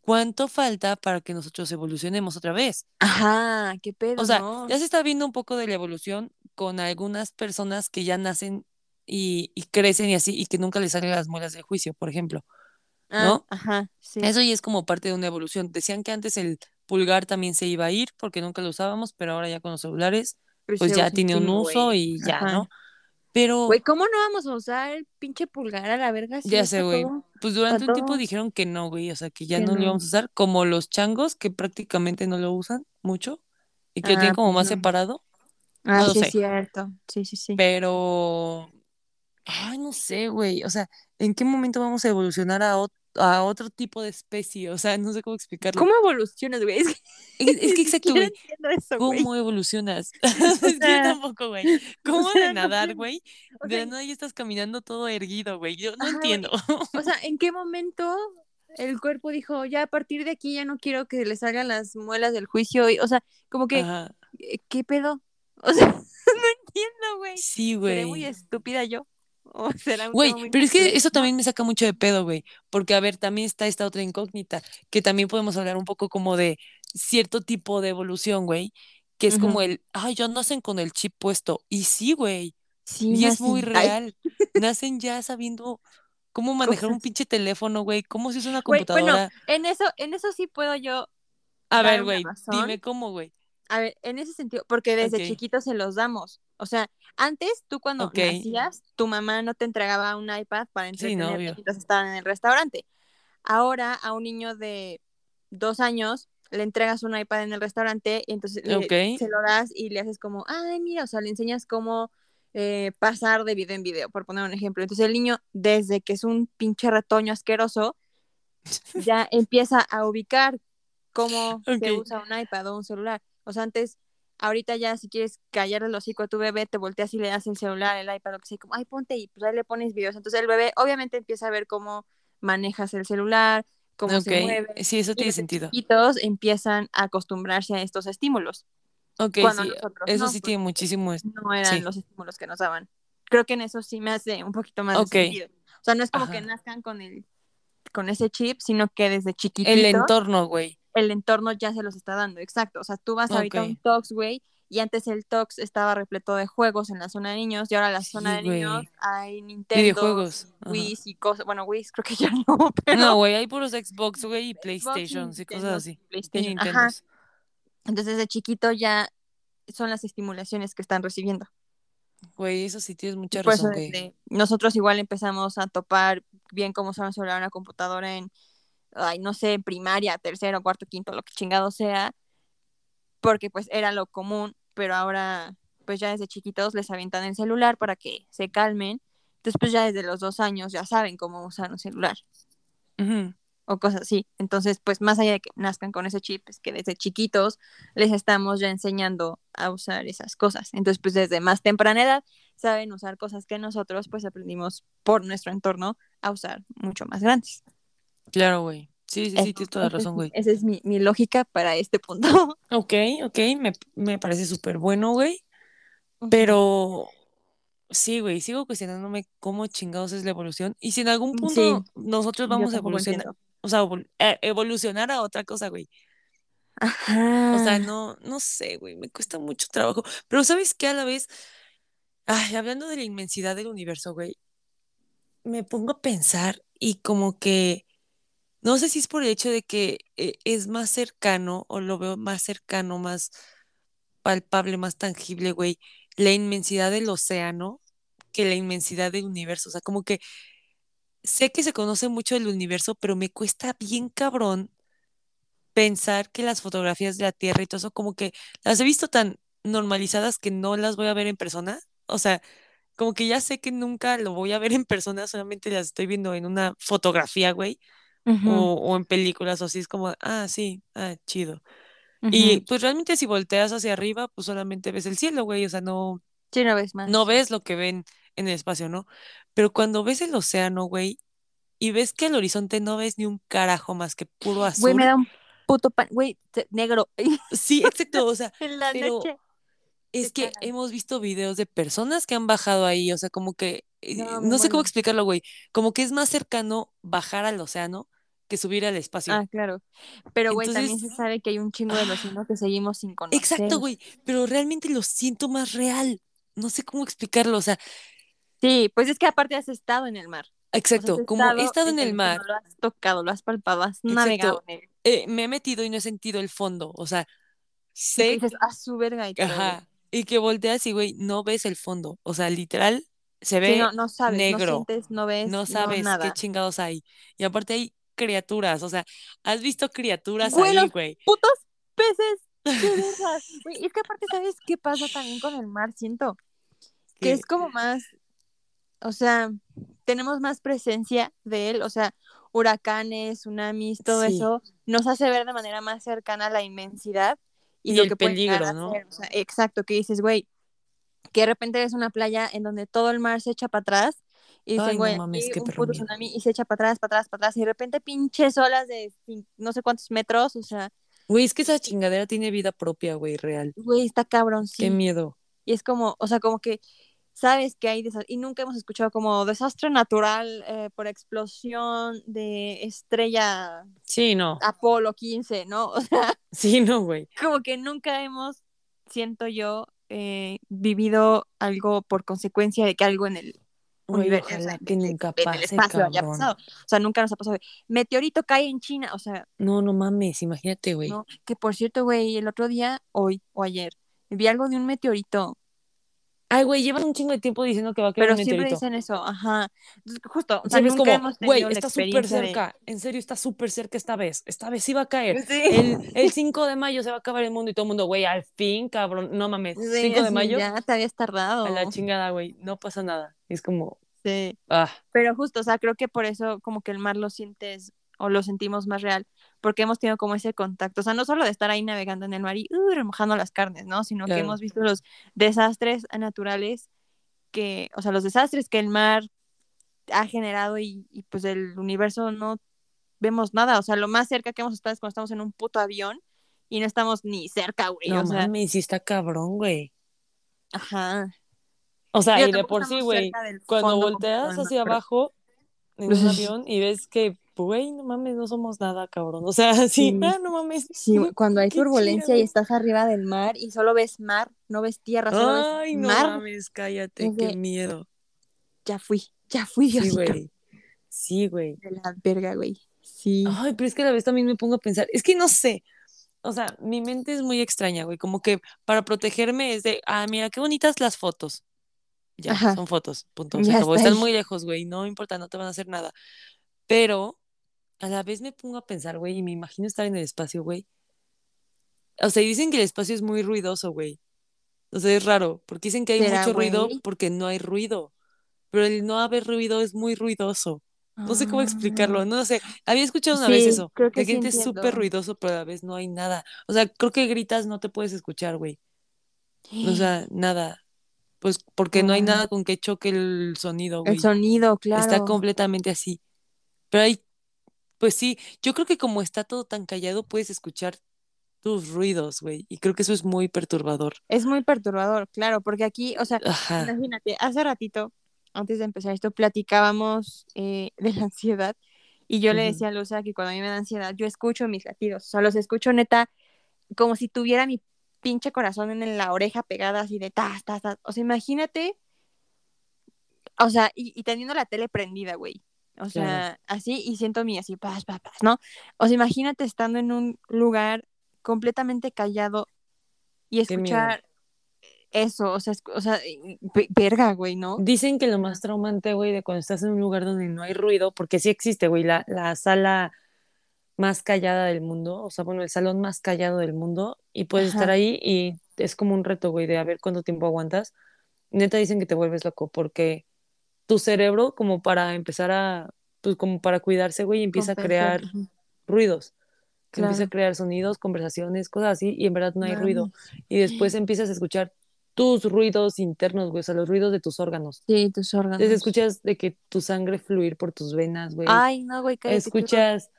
¿Cuánto falta para que nosotros evolucionemos otra vez? Ajá, qué pedo. O sea, ya se está viendo un poco de la evolución con algunas personas que ya nacen y, crecen y así, y que nunca les salen las muelas del juicio, por ejemplo. Ah, ¿No? ajá, sí. Eso ya es como parte de una evolución. Decían que antes el pulgar también se iba a ir porque nunca lo usábamos, pero ahora ya con los celulares, pues ya tiene un uso y ya, ¿no? Pero. Güey, ¿cómo no vamos a usar el pinche pulgar a la verga? ya sé, güey. Pues durante un tiempo dijeron que no, güey. O sea, que ya no, lo íbamos a usar. Como los changos, que prácticamente no lo usan mucho. Y que lo tienen ah, como más separado. Ah, sí, es cierto. Sí, sí, sí. Pero. Ay, no sé, güey. O sea, ¿en qué momento vamos a evolucionar a, otro? a otro tipo de especie, o sea, no sé cómo explicarlo. ¿Cómo evolucionas, güey? Es que, exacto, güey. ¿Cómo evolucionas? Yo tampoco, güey. ¿Cómo de nadar, güey? De nada ya estás caminando todo erguido, güey. Yo no entiendo. O sea, ¿en qué momento el cuerpo dijo, ya a partir de aquí ya no quiero que le salgan las muelas del juicio? Y, o sea, como que, eh, ¿qué pedo? O sea, no entiendo, güey. Sí, güey. Muy estúpida yo. Güey, pero es que eso también me saca mucho de pedo, güey. Porque, a ver, también está esta otra incógnita, que también podemos hablar un poco como de cierto tipo de evolución, güey. Que es como el, ay, ya nacen con el chip puesto. Y sí, güey. Sí, y es muy real. Nacen ya sabiendo cómo manejar un pinche teléfono, güey. Cómo se usa una computadora. bueno, en eso, en eso sí puedo yo. A ver, güey, dime cómo, güey. A ver, en ese sentido, porque desde chiquitos se los damos. O sea, antes tú cuando nacías, tu mamá no te entregaba un iPad para entretenerte mientras estaban en el restaurante. Ahora a un niño de dos años le entregas un iPad en el restaurante y entonces se lo das y le haces como, ay, mira, o sea, le enseñas cómo eh, pasar de video en video, por poner un ejemplo. Entonces el niño, desde que es un pinche retoño asqueroso, ya empieza a ubicar cómo se usa un iPad o un celular. O sea, antes ahorita ya si quieres callar el hocico a tu bebé, te volteas y le das el celular, el iPad, lo que sea, como, ay, ponte y pues ahí le pones videos. Entonces el bebé obviamente empieza a ver cómo manejas el celular, cómo se mueve. Sí, eso tiene sentido. Y todos empiezan a acostumbrarse a estos estímulos. Ok, sí, eso sí tiene muchísimo. No eran los estímulos que nos daban. Creo que en eso sí me hace un poquito más de sentido. O sea, no es como que nazcan con el con ese chip, sino que desde chiquitito. El entorno, güey el entorno ya se los está dando, exacto. O sea, tú vas ahorita a un Tox, güey, y antes el Tox estaba repleto de juegos en la zona de niños, y ahora en la zona de niños hay Nintendo, videojuegos, Wii y cosas, bueno, Wii creo que ya no, pero... No, güey, hay puros Xbox, güey, y PlayStation y cosas así. PlayStation, Ajá. Entonces, de chiquito ya son las estimulaciones que están recibiendo. Güey, eso sí tienes mucha razón, güey. Nosotros igual empezamos a topar bien cómo se va a una computadora en ay, no sé, primaria, tercero, cuarto, quinto, lo que chingado sea, porque pues era lo común, pero ahora pues ya desde chiquitos les avientan el celular para que se calmen. Entonces pues ya desde los dos años ya saben cómo usar un celular. O cosas así. Entonces pues más allá de que nazcan con ese chip, es que desde chiquitos les estamos ya enseñando a usar esas cosas. Entonces pues desde más temprana edad saben usar cosas que nosotros pues aprendimos por nuestro entorno a usar mucho más grandes. Claro, güey. Sí, sí, sí, tienes toda la razón, güey. Esa es mi, lógica para este punto. Ok, ok, me, parece súper bueno, güey. Pero sí, güey, sigo cuestionándome cómo chingados es la evolución. Y si en algún punto nosotros vamos a evolucionar, o sea, eh, evolucionar a otra cosa, güey. Ajá. O sea, no, no sé, güey, me cuesta mucho trabajo. Pero ¿sabes qué? A la vez, ay, hablando de la inmensidad del universo, güey, me pongo a pensar y como que no sé si es por el hecho de que eh, es más cercano o lo veo más cercano, más palpable, más tangible, güey, la inmensidad del océano que la inmensidad del universo. O sea, como que sé que se conoce mucho del universo, pero me cuesta bien cabrón pensar que las fotografías de la Tierra y todo eso, como que las he visto tan normalizadas que no las voy a ver en persona. O sea, como que ya sé que nunca lo voy a ver en persona, solamente las estoy viendo en una fotografía, güey o, en películas o así, es como, ah, sí, ah, chido. Y pues realmente si volteas hacia arriba, pues solamente ves el cielo, güey, o sea, no... Sí, no ves más. No ves lo que ven en el espacio, ¿no? Pero cuando ves el océano, güey, y ves que al horizonte no ves ni un carajo más que puro azul. Güey, me da un puto pan, güey, negro. Sí, exacto, o sea, en la noche. Es que hemos visto videos de personas que han bajado ahí, o sea, como que, eh, no, sé cómo explicarlo, güey, como que es más cercano bajar al océano que subir al espacio. Ah, claro. Pero, güey, también se sabe que hay un chingo de ¡ah! que seguimos sin conocer. Exacto, güey, pero realmente lo siento más real. No sé cómo explicarlo, o sea. Sí, pues es que aparte has estado en el mar. Exacto, como he estado en el mar. Lo has tocado, lo has palpado, has navegado en él. Eh, me he metido y no he sentido el fondo, o sea, sé. Y dices, a su verga y todo. Ajá, y que volteas y, güey, no ves el fondo. O sea, literal, se ve no, no sabes, negro. No sientes, no ves. No sabes qué chingados hay. Y aparte hay criaturas, o sea, ¿has visto criaturas ahí, güey? putos peces. Güey, es que aparte, ¿sabes qué pasa también con el mar? Siento que es como más, o sea, tenemos más presencia de él, o sea, huracanes, tsunamis, todo eso nos hace ver de manera más cercana la inmensidad y, lo el que peligro, ¿no? exacto, que dices, güey, que de repente ves una playa en donde todo el mar se echa para atrás y dices, güey, no un puto tsunami y se echa para atrás, para atrás, para atrás y de repente pinches olas de no sé cuántos metros, o sea. Güey, es que esa chingadera tiene vida propia, güey, real. Güey, está cabrón, sí. Qué miedo. Y es como, o sea, como que sabes que hay y nunca hemos escuchado como desastre natural eh, por explosión de estrella sí no Apolo 15 no o sea sí no güey como que nunca hemos siento yo eh, vivido algo por consecuencia de que algo en el universo que nunca pase, el espacio haya pasado o sea nunca nos ha pasado meteorito cae en China o sea no no mames imagínate güey que por cierto güey el otro día hoy o ayer vi algo de un meteorito Ay, güey, llevan un chingo de tiempo diciendo que va a caer Pero un siempre dicen eso, ajá. Justo, o sea, nunca como, güey, está súper cerca, en serio, está súper cerca esta vez, esta vez sí va a caer. El, el 5 de mayo se va a acabar el mundo y todo el mundo, güey, al fin, cabrón, no mames, 5 de mayo. Ya te habías tardado. A la chingada, güey, no pasa nada. Es como... Sí. Ah. Pero justo, o sea, creo que por eso como que el mar lo sientes o lo sentimos más real, porque hemos tenido como ese contacto, o sea, no solo de estar ahí navegando en el mar y uh, remojando las carnes, ¿no? Sino que hemos visto los desastres naturales que, o sea, los desastres que el mar ha generado y, pues el universo no vemos nada, o sea, lo más cerca que hemos estado es cuando estamos en un puto avión y no estamos ni cerca, güey. No o sea, mames, sí está cabrón, güey. Ajá. O sea, y de por sí, güey, cuando volteas hacia abajo en un avión y ves que güey, no mames, no somos nada, cabrón. O sea, sí, ah, no mames. Sí, cuando hay turbulencia y estás arriba del mar y solo ves mar, no ves tierra, solo Ay, no mames, cállate, qué miedo. Ya fui, ya fui, Sí, güey. Sí, güey. De la verga, güey. Sí. Ay, pero es que a la vez también me pongo a pensar, es que no sé. O sea, mi mente es muy extraña, güey. Como que para protegerme es de, ah, mira, qué bonitas las fotos. Ya, son fotos, punto. Están muy lejos, güey. No importa, no te van a hacer nada. Pero a la vez me pongo a pensar, güey, y me imagino estar en el espacio, güey. O sea, dicen que el espacio es muy ruidoso, güey. O sea, es raro, porque dicen que hay mucho ruido porque no hay ruido. Pero el no haber ruido es muy ruidoso. No sé cómo explicarlo, ah. no sé. Había escuchado una vez eso. Creo que gente es súper ruidoso, pero a la vez no hay nada. O sea, creo que gritas, no te puedes escuchar, güey. O sea, nada. Pues porque no hay nada con que choque el sonido, güey. El sonido, claro. Está completamente así. Pero hay pues sí, yo creo que como está todo tan callado, puedes escuchar tus ruidos, güey. Y creo que eso es muy perturbador. Es muy perturbador, claro, porque aquí, o sea, imagínate, hace ratito, antes de empezar esto, platicábamos eh, de la ansiedad. Y yo le decía a Luza que cuando a mí me da ansiedad, yo escucho mis latidos. O sea, los escucho neta como si tuviera mi pinche corazón en la oreja pegada así de tas, tas, tas. O sea, imagínate. O sea, y, y teniendo la tele prendida, güey. O sea, así y siento mi así, paz, paz, paz, ¿no? O sea, imagínate estando en un lugar completamente callado y escuchar eso, o sea, o sea, verga, güey, ¿no? Dicen que lo más traumante, güey, de cuando estás en un lugar donde no hay ruido, porque sí existe, güey, la, la sala más callada del mundo, o sea, bueno, el salón más callado del mundo, y puedes estar ahí y es como un reto, güey, de a ver cuánto tiempo aguantas. Neta dicen que te vuelves loco, porque tu cerebro como para empezar a, pues como para cuidarse, güey, empieza a crear ruidos. empieza a crear sonidos, conversaciones, cosas así, y en verdad no hay ruido. Y después empiezas a escuchar tus ruidos internos, güey, o sea, los ruidos de tus órganos. Sí, tus órganos. Entonces escuchas de que tu sangre fluir por tus venas, güey. Ay, no, güey, Escuchas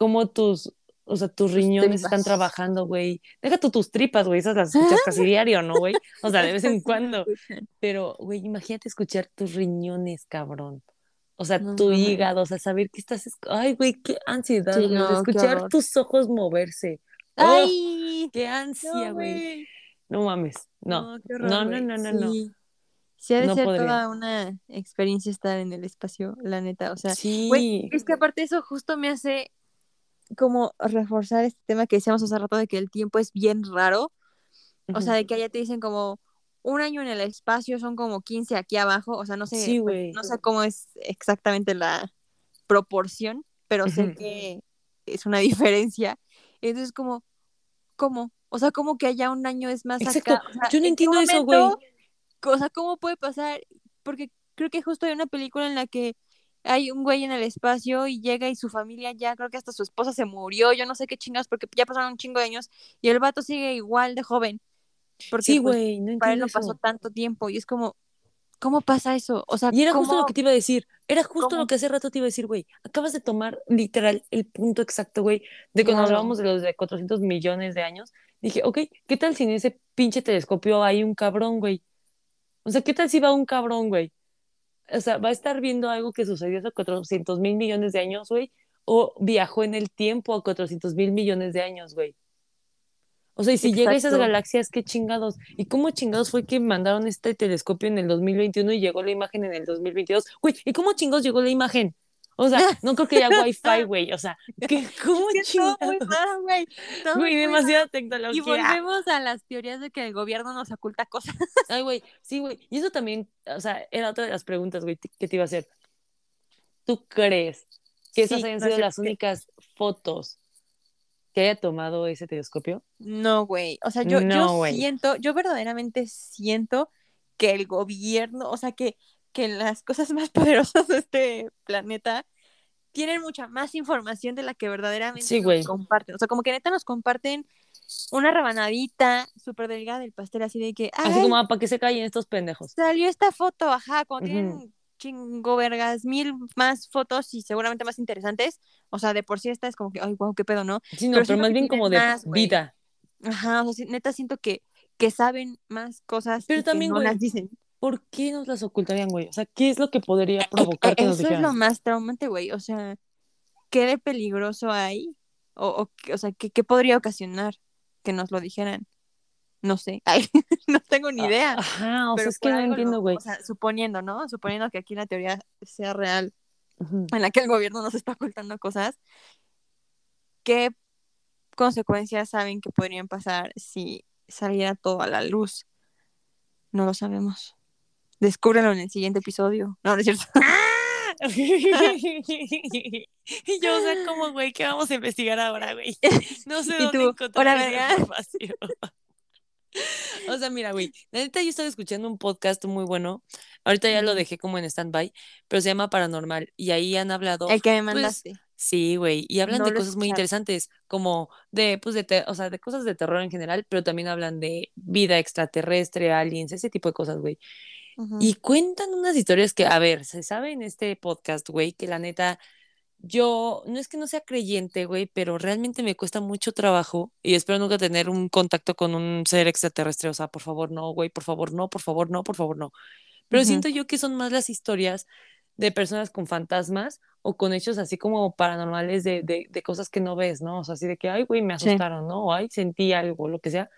cómo tus, o sea, tus riñones están trabajando, güey. Deja tú tus tripas, güey, esas las escuchas casi diario, ¿no, güey? O sea, de vez en cuando. Pero, güey, imagínate escuchar tus riñones, cabrón. O sea, tu hígado, o sea, saber que estás. Ay, güey, qué ansiedad, escuchar tus ojos moverse. ¡Ay! ¡Qué ansia, güey! No, mames. No. No, no, no, no, no, sí. ha de ser toda una experiencia estar en el espacio, la neta. O sea, sí. es que aparte eso justo me hace como reforzar este tema que decíamos hace rato de que el tiempo es bien raro. O sea, de que allá te dicen como un año en el espacio son como 15 aquí abajo, o sea, no sé, pues, no sé cómo es exactamente la proporción, pero sé que es una diferencia. Entonces, como, ¿cómo? O sea, como que allá un año es más Exacto. Yo no entiendo eso, güey. O sea, ¿cómo puede pasar? Porque creo que justo hay una película en la que hay un güey en el espacio y llega y su familia ya, creo que hasta su esposa se murió, yo no sé qué chingados, porque ya pasaron un chingo de años y el vato sigue igual de joven. Porque, sí, pues, güey, no para él no pasó tanto tiempo y es como, ¿cómo pasa eso? O sea, y era justo lo que te iba a decir, era justo lo que hace rato te iba a decir, güey, acabas de tomar literal el punto exacto, güey, de cuando hablábamos de los de 400 millones de años, dije, ok, ¿qué tal si en ese pinche telescopio hay un cabrón, güey? O sea, ¿qué tal si va un cabrón, güey? O sea, va a estar viendo algo que sucedió hace 400 mil millones de años, güey, o viajó en el tiempo a 400 mil millones de años, güey. O sea, y si llega a esas galaxias, qué chingados. ¿Y cómo chingados fue que mandaron este telescopio en el 2021 y llegó la imagen en el 2022? Güey, ¿y cómo chingados llegó la imagen? O sea, no creo que haya wifi, güey. O sea, ¿qué, ¿cómo chingados? güey. Güey, demasiada tecnología. Y volvemos a las teorías de que el gobierno nos oculta cosas. Ay, güey, sí, güey. Y eso también, o sea, era otra de las preguntas, güey, que te iba a hacer. ¿Tú crees que esas hayan sido las únicas fotos que haya tomado ese telescopio? No, güey. O sea, yo, yo siento, yo verdaderamente siento que el gobierno, o sea, que, que las cosas más poderosas de este planeta tienen mucha más información de la que verdaderamente nos comparten. O sea, como que neta nos comparten una rebanadita súper delgada del pastel, así de que. Así como ah, para que se callen estos pendejos. Salió esta foto, ajá, cuando tienen chingo vergas, mil más fotos y seguramente más interesantes. O sea, de por sí esta es como que, ay, wow, qué pedo, ¿no? Sí, no, pero, más bien como de vida. Ajá, o sea, neta siento que, que saben más cosas pero también, que no las dicen. ¿Por qué nos las ocultarían, güey? O sea, ¿qué es lo que podría provocar que nos Eso es lo más traumante, güey. O sea, ¿qué de peligroso hay? O, o, o sea, ¿qué, ¿qué podría ocasionar que nos lo dijeran? no sé, no tengo ni ah, idea. Ajá, o sea, es que no entiendo, güey. O sea, suponiendo, ¿no? Suponiendo que aquí la teoría sea real, en la que el gobierno nos está ocultando cosas, ¿qué consecuencias saben que podrían pasar si saliera todo a la luz? No lo sabemos. Descúbrenlo en el siguiente episodio. No, no es cierto. y yo, o sea, como, güey, ¿qué vamos a investigar ahora, güey? No sé dónde encontrar esa información. O sea, mira, güey, la neta yo estaba escuchando un podcast muy bueno. Ahorita ya lo dejé como en stand-by, pero se llama Paranormal y ahí han hablado. El que me pues, mandaste. sí, güey, y hablan de cosas muy interesantes, como de, pues, de, o sea, de cosas de terror en general, pero también hablan de vida extraterrestre, aliens, ese tipo de cosas, güey. Y cuentan unas historias que, a ver, se sabe en este podcast, güey, que la neta yo no es que no sea creyente, güey, pero realmente me cuesta mucho trabajo y espero nunca tener un contacto con un ser extraterrestre. O sea, por favor, no, güey, por favor, no, por favor, no, por favor, no. Pero siento yo que son más las historias de personas con fantasmas o con hechos así como paranormales de, de, de cosas que no ves, ¿no? O sea, así de que, ay, güey, me asustaron, ¿no? O ay, sentí algo, lo que sea.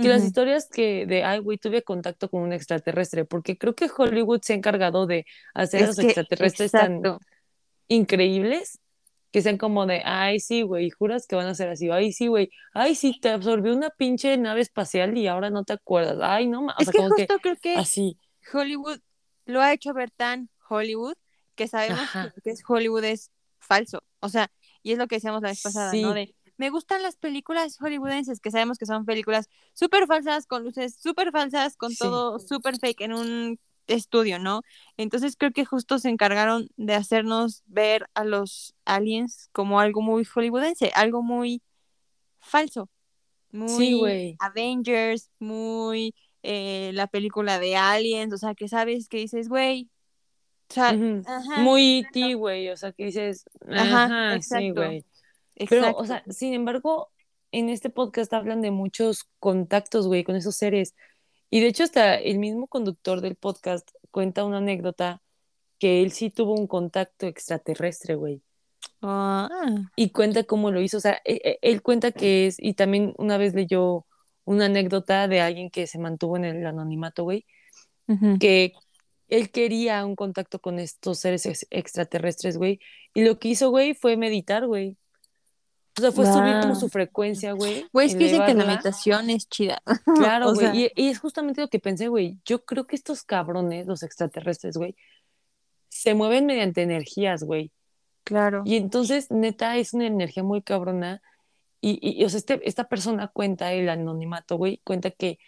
Que las historias que de, ay, güey, tuve contacto con un extraterrestre, porque creo que Hollywood se ha encargado de hacer los extraterrestres tan increíbles que sean como de, ay, sí, güey, juras que van a ser así, ay, sí, güey, ay, sí, te absorbió una pinche nave espacial y ahora no te acuerdas, ay, no, más. Es que justo creo que así. Hollywood lo ha hecho ver tan Hollywood que sabemos que es Hollywood es falso, o sea, y es lo que decíamos la vez pasada, ¿no? De, me gustan las películas hollywoodenses que sabemos que son películas súper falsas, con luces súper falsas, con todo súper fake en un estudio, ¿no? Entonces creo que justo se encargaron de hacernos ver a los aliens como algo muy hollywoodense, algo muy falso. Muy Avengers, muy eh, la película de Aliens, o sea, que sabes que dices, güey. O sea, muy ti, güey, o sea, que dices, ajá, sí, güey. Pero, o sea, sin embargo, en este podcast hablan de muchos contactos, güey, con esos seres. Y de hecho, hasta el mismo conductor del podcast cuenta una anécdota que él sí tuvo un contacto extraterrestre, güey. Ah. Y cuenta cómo lo hizo. O sea, e, e, él, cuenta que es, y también una vez leyó una anécdota de alguien que se mantuvo en el anonimato, güey, que él quería un contacto con estos seres extraterrestres, güey. Y lo que hizo, güey, fue meditar, güey. O sea, fue subir como su frecuencia, güey. Güey, es que dicen que la meditación es chida. Claro, güey. y, es justamente lo que pensé, güey. Yo creo que estos cabrones, los extraterrestres, güey, se mueven mediante energías, güey. Claro. Y entonces, neta, es una energía muy cabrona. Y, y, o sea, este, esta persona cuenta, el anonimato, güey, cuenta que,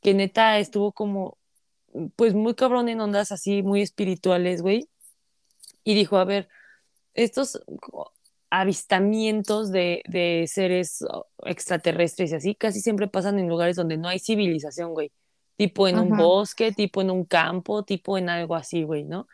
que neta estuvo como, pues muy cabrón en ondas así, muy espirituales, güey. Y dijo, a ver, estos avistamientos de, de seres extraterrestres y así casi siempre pasan en lugares donde no hay civilización, güey. Tipo en un bosque, tipo en un campo, tipo en algo así, güey, ¿no?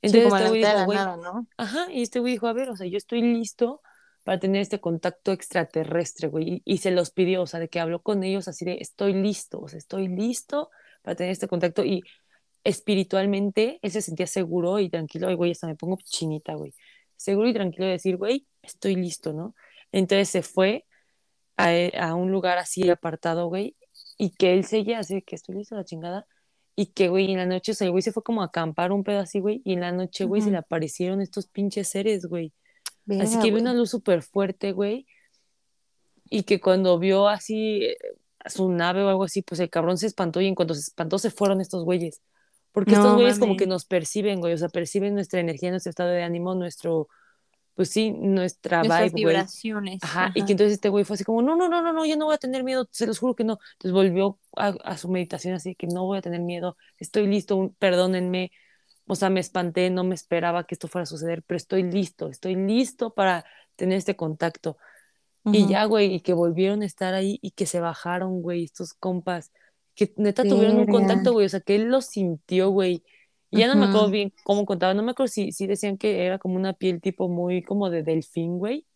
Entonces este güey dijo, güey, ¿no? Ajá, y este güey dijo, a ver, o sea, yo estoy listo para tener este contacto extraterrestre, güey, y, se los pidió, o sea, de que habló con ellos así de, estoy listo, o sea, estoy listo para tener este contacto, y espiritualmente él se sentía seguro y tranquilo, y güey, hasta me pongo chinita, güey, seguro y tranquilo de decir, güey, estoy listo, ¿no? Entonces se fue a, e, a un lugar así apartado, güey, y que él seguía así, que estoy listo la chingada, y que, güey, en la noche, o sea, el güey se fue como a acampar un pedo así, güey, y en la noche, güey, se le aparecieron estos pinches seres, güey. así que vio una luz súper fuerte, güey, y que cuando vio así eh, su nave o algo así, pues el cabrón se espantó y en cuanto se espantó se fueron estos güeyes. Porque estos güeyes como que nos perciben, güey, o sea, perciben nuestra energía, nuestro estado de ánimo, nuestro, pues sí, nuestra vibe, vibraciones. Ajá, y que entonces este güey fue así como, no, no, no, no, no, yo no voy a tener miedo, se los juro que no. Entonces volvió a, su meditación así que no voy a tener miedo, estoy listo, perdónenme, o sea, me espanté, no me esperaba que esto fuera a suceder, pero estoy listo, estoy listo para tener este contacto. Y ya, güey, y que volvieron a estar ahí y que se bajaron, güey, estos compas, que neta tuvieron un contacto, güey, o sea, que él lo sintió, güey y ya no me acuerdo bien cómo contaba, no me acuerdo si, si decían que era como una piel tipo muy como de delfín, güey.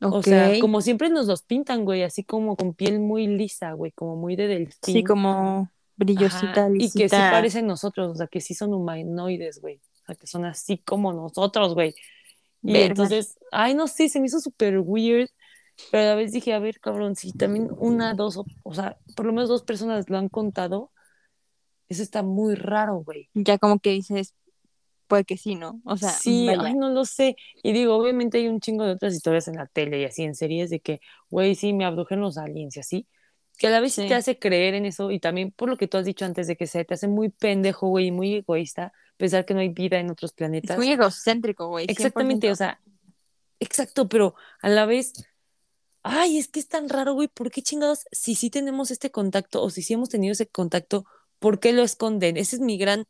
O sea, como siempre nos los pintan, güey, así como con piel muy lisa, güey, como muy de delfín. Sí, como brillosita, Y que sí parecen nosotros, o sea, que sí son humanoides, güey. O sea, que son así como nosotros, güey. Y entonces, ay, no sé, se me hizo súper weird. Pero a la vez dije, a ver, cabrón, si también una, dos, o sea, por lo menos dos personas lo han contado, eso está muy raro, güey. Ya como que dices, puede que sí, ¿no? O sea, sí, ay, no lo sé. Y digo, obviamente hay un chingo de otras historias en la tele y así en series de que, güey, sí, me abdujeron los aliens y así. Que a la vez te hace creer en eso y también por lo que tú has dicho antes de que se te hace muy pendejo, güey, muy egoísta pensar que no hay vida en otros planetas. Es muy egocéntrico, güey. Exactamente, o sea, exacto, pero a la vez, ay, es que es tan raro, güey, ¿por qué chingados si sí tenemos este contacto o si sí hemos tenido ese contacto, ¿Por qué lo esconden? Esa es mi gran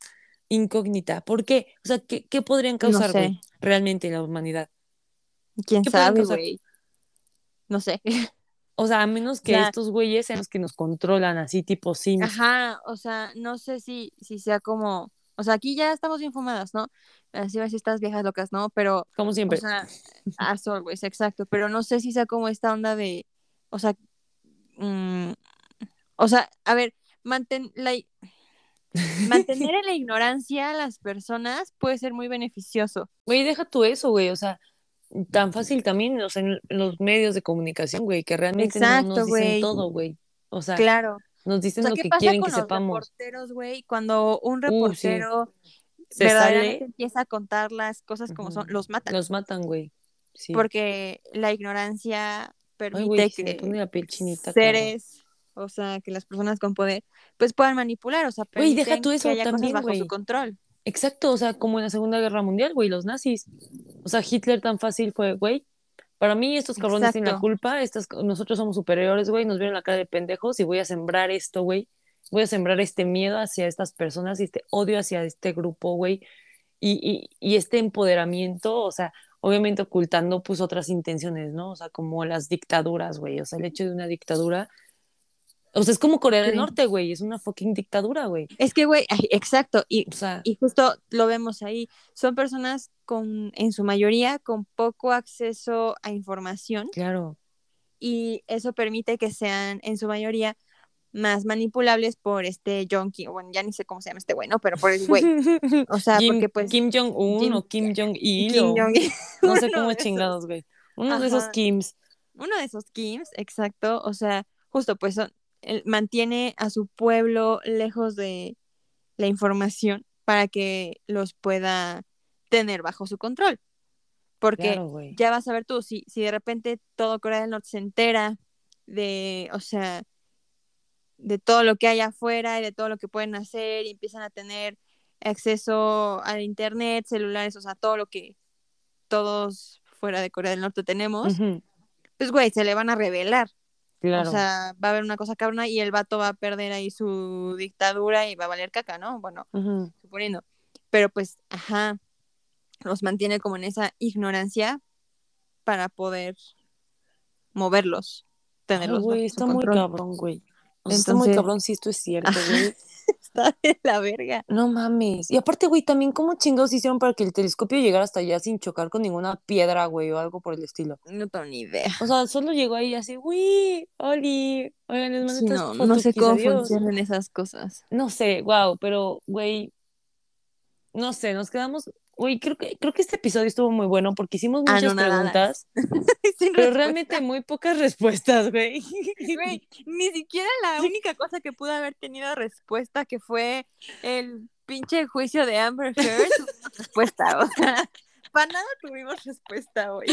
incógnita. ¿Por qué? O sea, ¿qué, qué podrían causar realmente en la humanidad? ¿Quién sabe, güey? No sé. O sea, a menos que estos güeyes sean los que nos controlan así, tipo sí. Ajá, o sea, no sé si, si sea como. O sea, aquí ya estamos bien fumadas, ¿no? Así ves estas viejas locas, ¿no? Pero. Como siempre. O sea, as always, exacto. Pero no sé si sea como esta onda de. O sea. Mm, o sea, a ver, mantener en la ignorancia a las personas puede ser muy beneficioso. Güey, deja tú eso, güey, o sea, tan fácil también o sea, en los medios de comunicación, güey, que realmente no nos dicen todo, güey. O sea, claro. nos dicen lo que quieren que sepamos. Los reporteros, güey, cuando un uh, reportero verdaderamente empieza a contar las cosas como son, los matan. Los matan, güey. Sí. Porque la ignorancia permite que seres o sea, que las personas con poder, pues puedan manipular, o sea, güey, deja tú eso también, bajo su control. Exacto, o sea, como en la Segunda Guerra Mundial, güey, los nazis. O sea, Hitler tan fácil fue, güey, para mí estos cabrones tienen la culpa, estas, nosotros somos superiores, güey, nos vieron la cara de pendejos y voy a sembrar esto, güey. Voy a sembrar este miedo hacia estas personas y este odio hacia este grupo, güey. Y, y, y este empoderamiento, o sea, obviamente ocultando pues otras intenciones, ¿no? O sea, como las dictaduras, güey. O sea, el hecho de una dictadura o sea, es como Corea del Norte, güey, es una fucking dictadura, güey. Es que, güey, exacto, y, y justo lo vemos ahí, son personas con, en su mayoría, con poco acceso a información. Claro. Y eso permite que sean, en su mayoría, más manipulables por este Jong bueno, ya ni sé cómo se llama este güey, ¿no? Pero por el güey. O sea, porque pues... Kim Jong-un o Kim Jong-il. Kim Jong no sé cómo chingados, güey. Uno de esos Kims. Uno de esos Kims, exacto. O sea, justo pues son, mantiene a su pueblo lejos de la información para que los pueda tener bajo su control. Porque ya vas a ver tú, si, si de repente todo Corea del Norte se entera de, o sea, de todo lo que hay afuera y de todo lo que pueden hacer y empiezan a tener acceso al internet, celulares, o sea, todo lo que todos fuera de Corea del Norte tenemos, pues güey, se le van a revelar. O sea, va a haber una cosa cabrona y el vato va a perder ahí su dictadura y va a valer caca, ¿no? Bueno, suponiendo. Pero pues, ajá, los mantiene como en esa ignorancia para poder moverlos, tenerlos. güey, está muy cabrón, güey. Está muy cabrón si esto es cierto, güey. está de la verga. No mames. Y aparte, güey, también cómo chingados hicieron para que el telescopio llegara hasta allá sin chocar con ninguna piedra, güey, o algo por el estilo. No tengo ni idea. O sea, solo llegó ahí así, güey, Oli, oigan, les mando no, no sé cómo funcionan esas cosas. No sé, wow, pero, güey, no sé, nos quedamos Uy, creo que, creo que este episodio estuvo muy bueno porque hicimos ah, muchas preguntas, pero realmente muy pocas respuestas, güey. Ni siquiera la única cosa que pudo haber tenido respuesta, que fue el pinche juicio de Amber Heard, respuesta, o sea, para nada tuvimos respuesta hoy.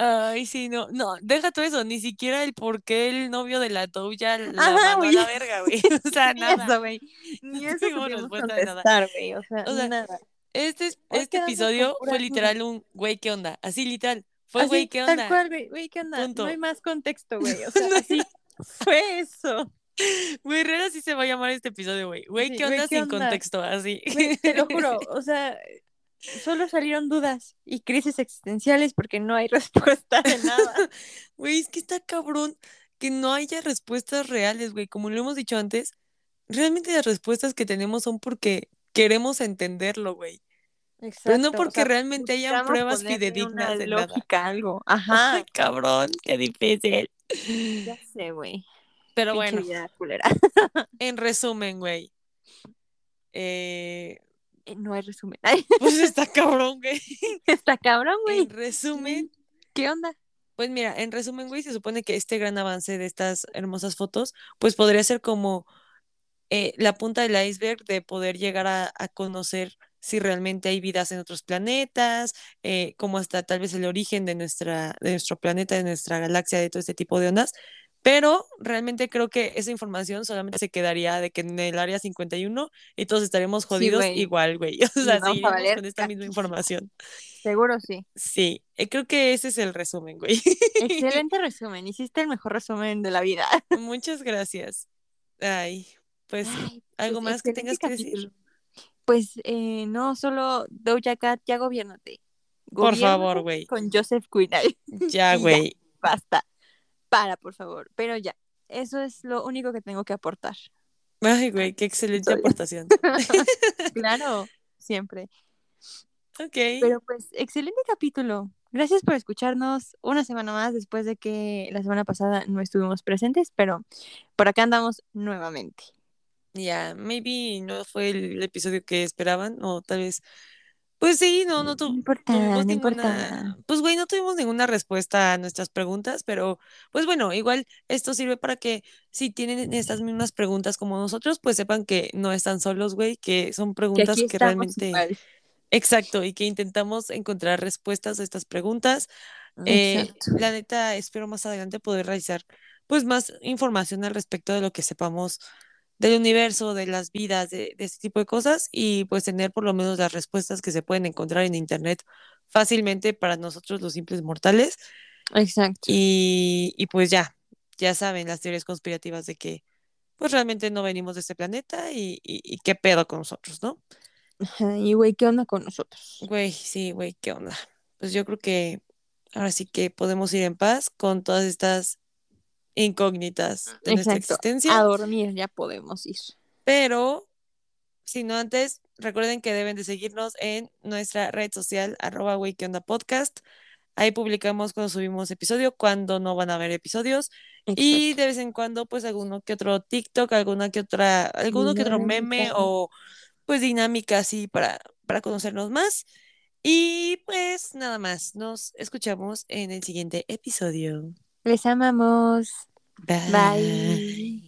Ay, sí, no, no, deja todo eso, ni siquiera el por qué el novio de la Touya la mandó a la verga, güey. O sea, nada. Ni eso, Ni eso respuesta de nada. Güey, o sea, o sea nada. Este, este episodio fue literal un güey, ¿qué onda? Así literal. Fue güey, ¿qué onda? Tal cual, güey, güey, ¿qué onda? No hay más contexto, güey. O sea, así fue eso. Güey, real así se va a llamar este episodio, güey. Güey, ¿qué onda sin contexto? Así. te lo juro, o sea, solo salieron dudas y crisis existenciales porque no hay respuesta de nada. Güey, es que está cabrón que no haya respuestas reales, güey. Como lo hemos dicho antes, realmente las respuestas que tenemos son porque queremos entenderlo, güey. Exacto. Pero no porque realmente hayan pruebas fidedignas de lógica, algo. Ajá. Ay, cabrón, qué difícil. Ya sé, güey. Pero bueno. en resumen, güey. Eh, eh... no hay resumen. pues está cabrón, güey. Está cabrón, güey. En resumen. ¿Qué onda? Pues mira, en resumen, güey, se supone que este gran avance de estas hermosas fotos, pues podría ser como eh, la punta del iceberg de poder llegar a, conocer si realmente hay vidas en otros planetas, eh, cómo está tal vez el origen de, nuestra, de nuestro planeta, de nuestra galaxia, de todo este tipo de ondas. Pero realmente creo que esa información solamente se quedaría de que en el área 51 y todos estaremos jodidos igual, güey. O sea, seguimos con esta misma información. Seguro sí. Sí, eh, creo que ese es el resumen, güey. Excelente resumen. Hiciste el mejor resumen de la vida. Muchas gracias. Ay, pues, pues, ¿algo más que tengas que decir? Pues eh, no, solo Doja Cat, ya gobiernate. por favor, güey. Con Joseph Quinn. Ya, güey. Basta. Para, por favor. Pero ya, eso es lo único que tengo que aportar. Ay, güey, qué excelente aportación. claro, siempre. Ok. Pero pues, excelente capítulo. Gracias por escucharnos una semana más después de que la semana pasada no estuvimos presentes, pero por acá andamos nuevamente. Ya, maybe no fue el, episodio que esperaban, o tal vez. Pues sí, no, no, tuvimos ninguna. Pues güey, no tuvimos ninguna respuesta a nuestras preguntas, pero pues bueno, igual esto sirve para que si tienen estas mismas preguntas como nosotros, pues sepan que no están solos, güey, que son preguntas que, realmente. Exacto, y que intentamos encontrar respuestas a estas preguntas. Eh, la neta, espero más adelante poder realizar pues más información al respecto de lo que sepamos del universo, de las vidas, de, este tipo de cosas y pues tener por lo menos las respuestas que se pueden encontrar en internet fácilmente para nosotros los simples mortales. Exacto. Y, y pues ya, ya saben las teorías conspirativas de que pues realmente no venimos de este planeta y, y, qué pedo con nosotros, ¿no? y güey, ¿qué onda con nosotros? Güey, sí, güey, ¿qué onda? pues yo creo que ahora sí que podemos ir en paz con todas estas incógnitas de nuestra existencia. A dormir ya podemos ir. Pero, si no antes, recuerden que deben de seguirnos en nuestra red social, arroba podcast. Ahí publicamos cuando subimos episodio, cuando no van a haber episodios. Y de vez en cuando, pues, alguno que otro TikTok, alguna que otra, alguno que otro meme o pues dinámica así para, para conocernos más. Y pues nada más, nos escuchamos en el siguiente episodio. Les amamos. Bye.